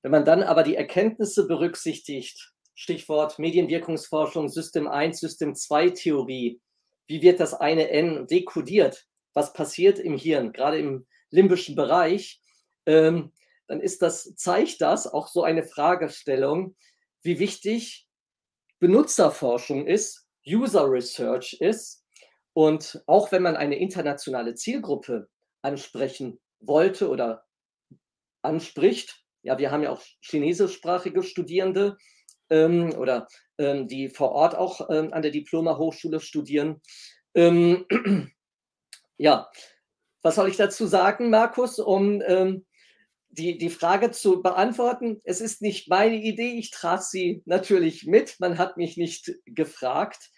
Wenn man dann aber die Erkenntnisse berücksichtigt, Stichwort Medienwirkungsforschung, System 1, System 2 Theorie, wie wird das eine N dekodiert? Was passiert im Hirn, gerade im limbischen Bereich? Ähm, dann ist das, zeigt das auch so eine Fragestellung, wie wichtig Benutzerforschung ist, User Research ist. Und auch wenn man eine internationale Zielgruppe ansprechen wollte oder anspricht, ja, wir haben ja auch chinesischsprachige Studierende ähm, oder ähm, die vor Ort auch ähm, an der Diploma-Hochschule studieren. Ähm, ja, was soll ich dazu sagen, Markus, um ähm, die, die Frage zu beantworten, es ist nicht meine Idee, ich trage sie natürlich mit, man hat mich nicht gefragt,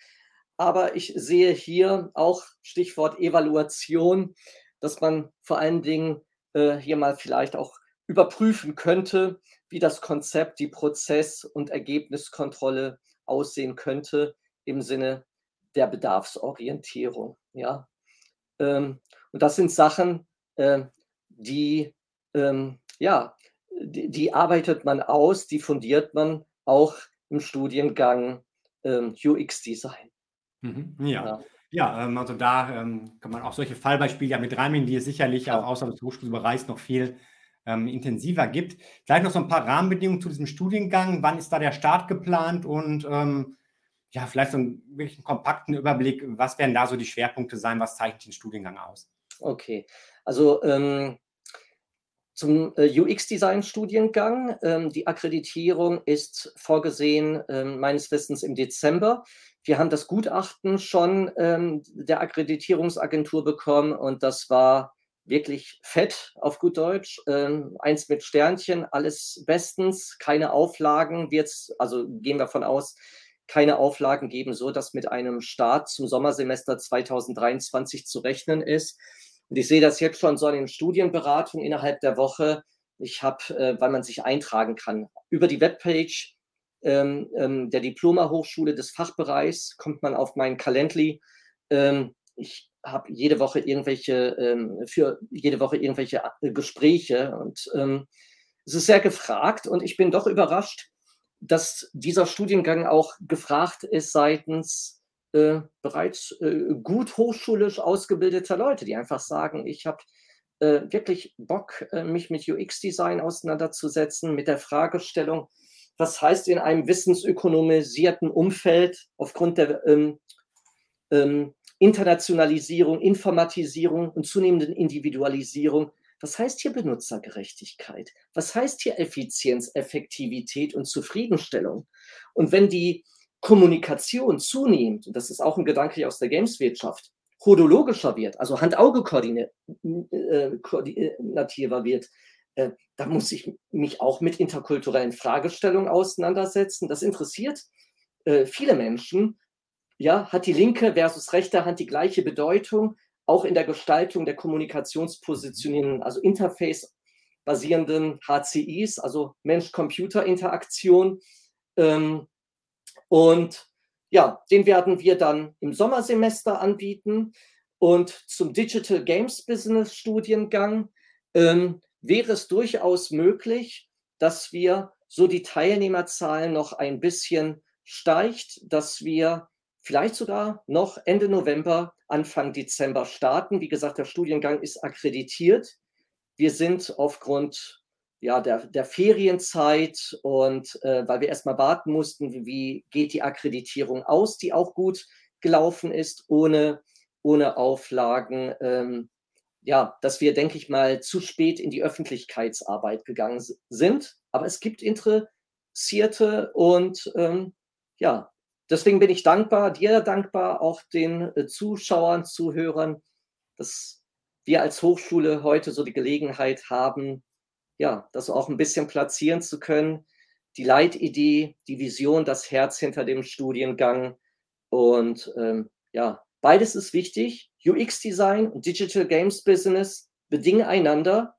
aber ich sehe hier auch Stichwort Evaluation, dass man vor allen Dingen äh, hier mal vielleicht auch überprüfen könnte, wie das Konzept, die Prozess- und Ergebniskontrolle aussehen könnte im Sinne der Bedarfsorientierung. Ja? Ähm, und das sind Sachen, äh, die ähm, ja, die, die, arbeitet man aus, die fundiert man auch im Studiengang ähm, UX-Design. Mhm, ja. ja. Ja, ähm, also da ähm, kann man auch solche Fallbeispiele ja mit reinnehmen, die es sicherlich auch außerhalb des Hochschulbereichs noch viel ähm, intensiver gibt. Vielleicht noch so ein paar Rahmenbedingungen zu diesem Studiengang. Wann ist da der Start geplant und ähm, ja, vielleicht so einen wirklich einen kompakten Überblick, was werden da so die Schwerpunkte sein, was zeichnet den Studiengang aus? Okay, also ähm, zum äh, UX-Design-Studiengang. Ähm, die Akkreditierung ist vorgesehen, ähm, meines Wissens, im Dezember. Wir haben das Gutachten schon ähm, der Akkreditierungsagentur bekommen und das war wirklich fett auf gut Deutsch. eins mit Sternchen, alles bestens, keine Auflagen. Wird's, also gehen wir davon aus, keine Auflagen geben, so dass mit einem Start zum Sommersemester 2023 zu rechnen ist. Und ich sehe das jetzt schon so an den Studienberatungen innerhalb der Woche. Ich habe, äh, weil man sich eintragen kann, über die Webpage ähm, ähm, der Diploma-Hochschule des Fachbereichs kommt man auf meinen Calendly. Ähm, ich habe jede Woche irgendwelche, ähm, für jede Woche irgendwelche äh, Gespräche und ähm, es ist sehr gefragt und ich bin doch überrascht, dass dieser Studiengang auch gefragt ist seitens äh, bereits äh, gut hochschulisch ausgebildeter Leute, die einfach sagen, ich habe äh, wirklich Bock, äh, mich mit UX-Design auseinanderzusetzen, mit der Fragestellung, was heißt in einem wissensökonomisierten Umfeld aufgrund der ähm, ähm, Internationalisierung, Informatisierung und zunehmenden Individualisierung, was heißt hier Benutzergerechtigkeit? Was heißt hier Effizienz, Effektivität und Zufriedenstellung? Und wenn die Kommunikation zunehmend, und das ist auch ein Gedanke aus der Gameswirtschaft, hodologischer wird, also Hand-Auge-koordinativer äh, wird, äh, da muss ich mich auch mit interkulturellen Fragestellungen auseinandersetzen. Das interessiert äh, viele Menschen. Ja, hat die linke versus rechte Hand die gleiche Bedeutung, auch in der Gestaltung der Kommunikationspositionierungen, also Interface-basierenden HCIs, also Mensch-Computer-Interaktion. Ähm, und ja, den werden wir dann im Sommersemester anbieten. Und zum Digital Games Business Studiengang ähm, wäre es durchaus möglich, dass wir so die Teilnehmerzahlen noch ein bisschen steigt, dass wir vielleicht sogar noch Ende November, Anfang Dezember starten. Wie gesagt, der Studiengang ist akkreditiert. Wir sind aufgrund ja, der, der Ferienzeit und äh, weil wir erstmal warten mussten, wie, geht die Akkreditierung aus, die auch gut gelaufen ist, ohne, ohne Auflagen. Ähm, ja, dass wir, denke ich mal, zu spät in die Öffentlichkeitsarbeit gegangen sind. Aber es gibt Interessierte und ähm, ja, deswegen bin ich dankbar, dir dankbar, auch den äh, Zuschauern, Zuhörern, dass wir als Hochschule heute so die Gelegenheit haben, ja, das auch ein bisschen platzieren zu können. Die Leitidee, die Vision, das Herz hinter dem Studiengang. Und ähm, ja, beides ist wichtig. UX-Design und Digital Games Business bedingen einander.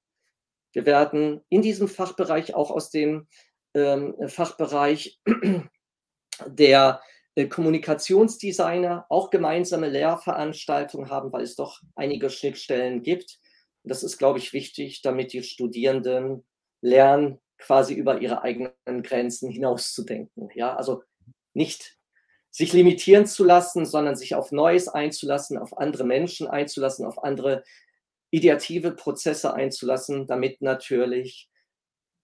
Wir werden in diesem Fachbereich auch aus dem ähm, Fachbereich der äh, Kommunikationsdesigner auch gemeinsame Lehrveranstaltungen haben, weil es doch einige Schnittstellen gibt. Und das ist, glaube ich, wichtig, damit die Studierenden lernen, quasi über ihre eigenen Grenzen hinauszudenken. Ja, also nicht sich limitieren zu lassen, sondern sich auf Neues einzulassen, auf andere Menschen einzulassen, auf andere ideative Prozesse einzulassen, damit natürlich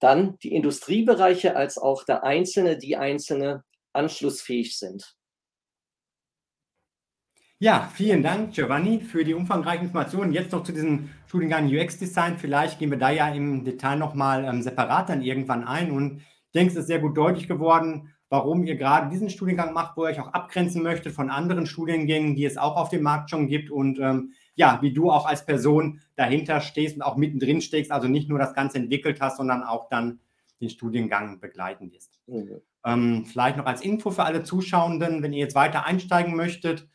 dann die Industriebereiche als auch der Einzelne, die Einzelne anschlussfähig sind. Ja, vielen Dank, Giovanni, für die umfangreichen Informationen. Jetzt noch zu diesem Studiengang UX-Design. Vielleicht gehen wir da ja im Detail nochmal ähm, separat dann irgendwann ein. Und ich denke, es ist sehr gut deutlich geworden, warum ihr gerade diesen Studiengang macht, wo ihr euch auch abgrenzen möchtet von anderen Studiengängen, die es auch auf dem Markt schon gibt. Und ähm, ja, wie du auch als Person dahinter stehst und auch mittendrin steckst, also nicht nur das Ganze entwickelt hast, sondern auch dann den Studiengang begleiten wirst. Mhm. Ähm, vielleicht noch als Info für alle Zuschauenden, wenn ihr jetzt weiter einsteigen möchtet.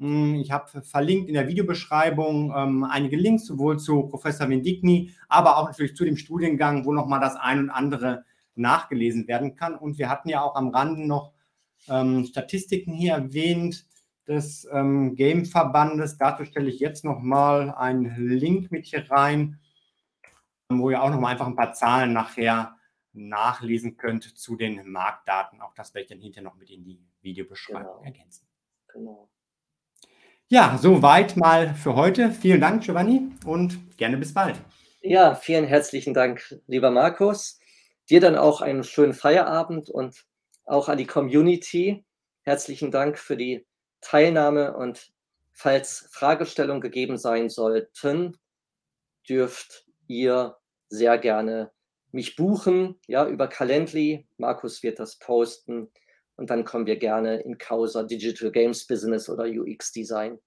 Hm, ich habe verlinkt in der Videobeschreibung ähm, einige Links, sowohl zu Professor Vendigni, aber auch natürlich zu dem Studiengang, wo nochmal das ein und andere nachgelesen werden kann. Und wir hatten ja auch am Rande noch ähm, Statistiken hier erwähnt des ähm, Game-Verbandes. Dazu stelle ich jetzt nochmal einen Link mit hier rein, wo ihr auch nochmal einfach ein paar Zahlen nachher nachlesen könnt zu den Marktdaten. Auch das werde ich dann hinterher noch mit in die Videobeschreibung genau. ergänzen. Genau. Ja, soweit mal für heute. Vielen Dank, Giovanni, und gerne bis bald. Ja, vielen herzlichen Dank, lieber Markus. Dir dann auch einen schönen Feierabend und auch an die Community. Herzlichen Dank für die Teilnahme und falls Fragestellungen gegeben sein sollten, dürft ihr sehr gerne mich buchen, ja, über Calendly. Markus wird das posten und dann kommen wir gerne in Causa Digital Games Business oder UX Design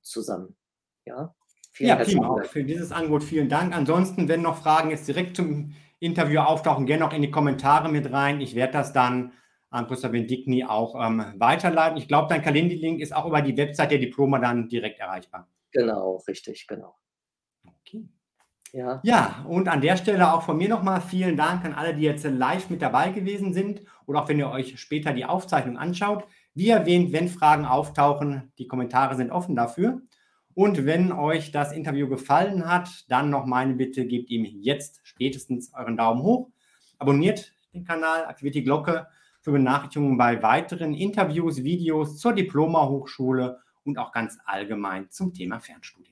zusammen. Ja, vielen ja prima. Auch für dieses Angebot vielen Dank. Ansonsten, wenn noch Fragen jetzt direkt zum Interview auftauchen, gerne noch in die Kommentare mit rein. Ich werde das dann an Professor Bendigni auch ähm, weiterleiten. Ich glaube, dein Calendly-Link ist auch über die Website der Diploma dann direkt erreichbar. Genau, richtig, genau. Okay. Ja. ja, und an der Stelle auch von mir nochmal vielen Dank an alle, die jetzt live mit dabei gewesen sind oder auch wenn ihr euch später die Aufzeichnung anschaut. Wie erwähnt, wenn Fragen auftauchen, die Kommentare sind offen dafür. Und wenn euch das Interview gefallen hat, dann noch meine Bitte, gebt ihm jetzt spätestens euren Daumen hoch, abonniert den Kanal, aktiviert die Glocke für Benachrichtigungen bei weiteren Interviews, Videos zur Diploma-Hochschule und auch ganz allgemein zum Thema Fernstudium.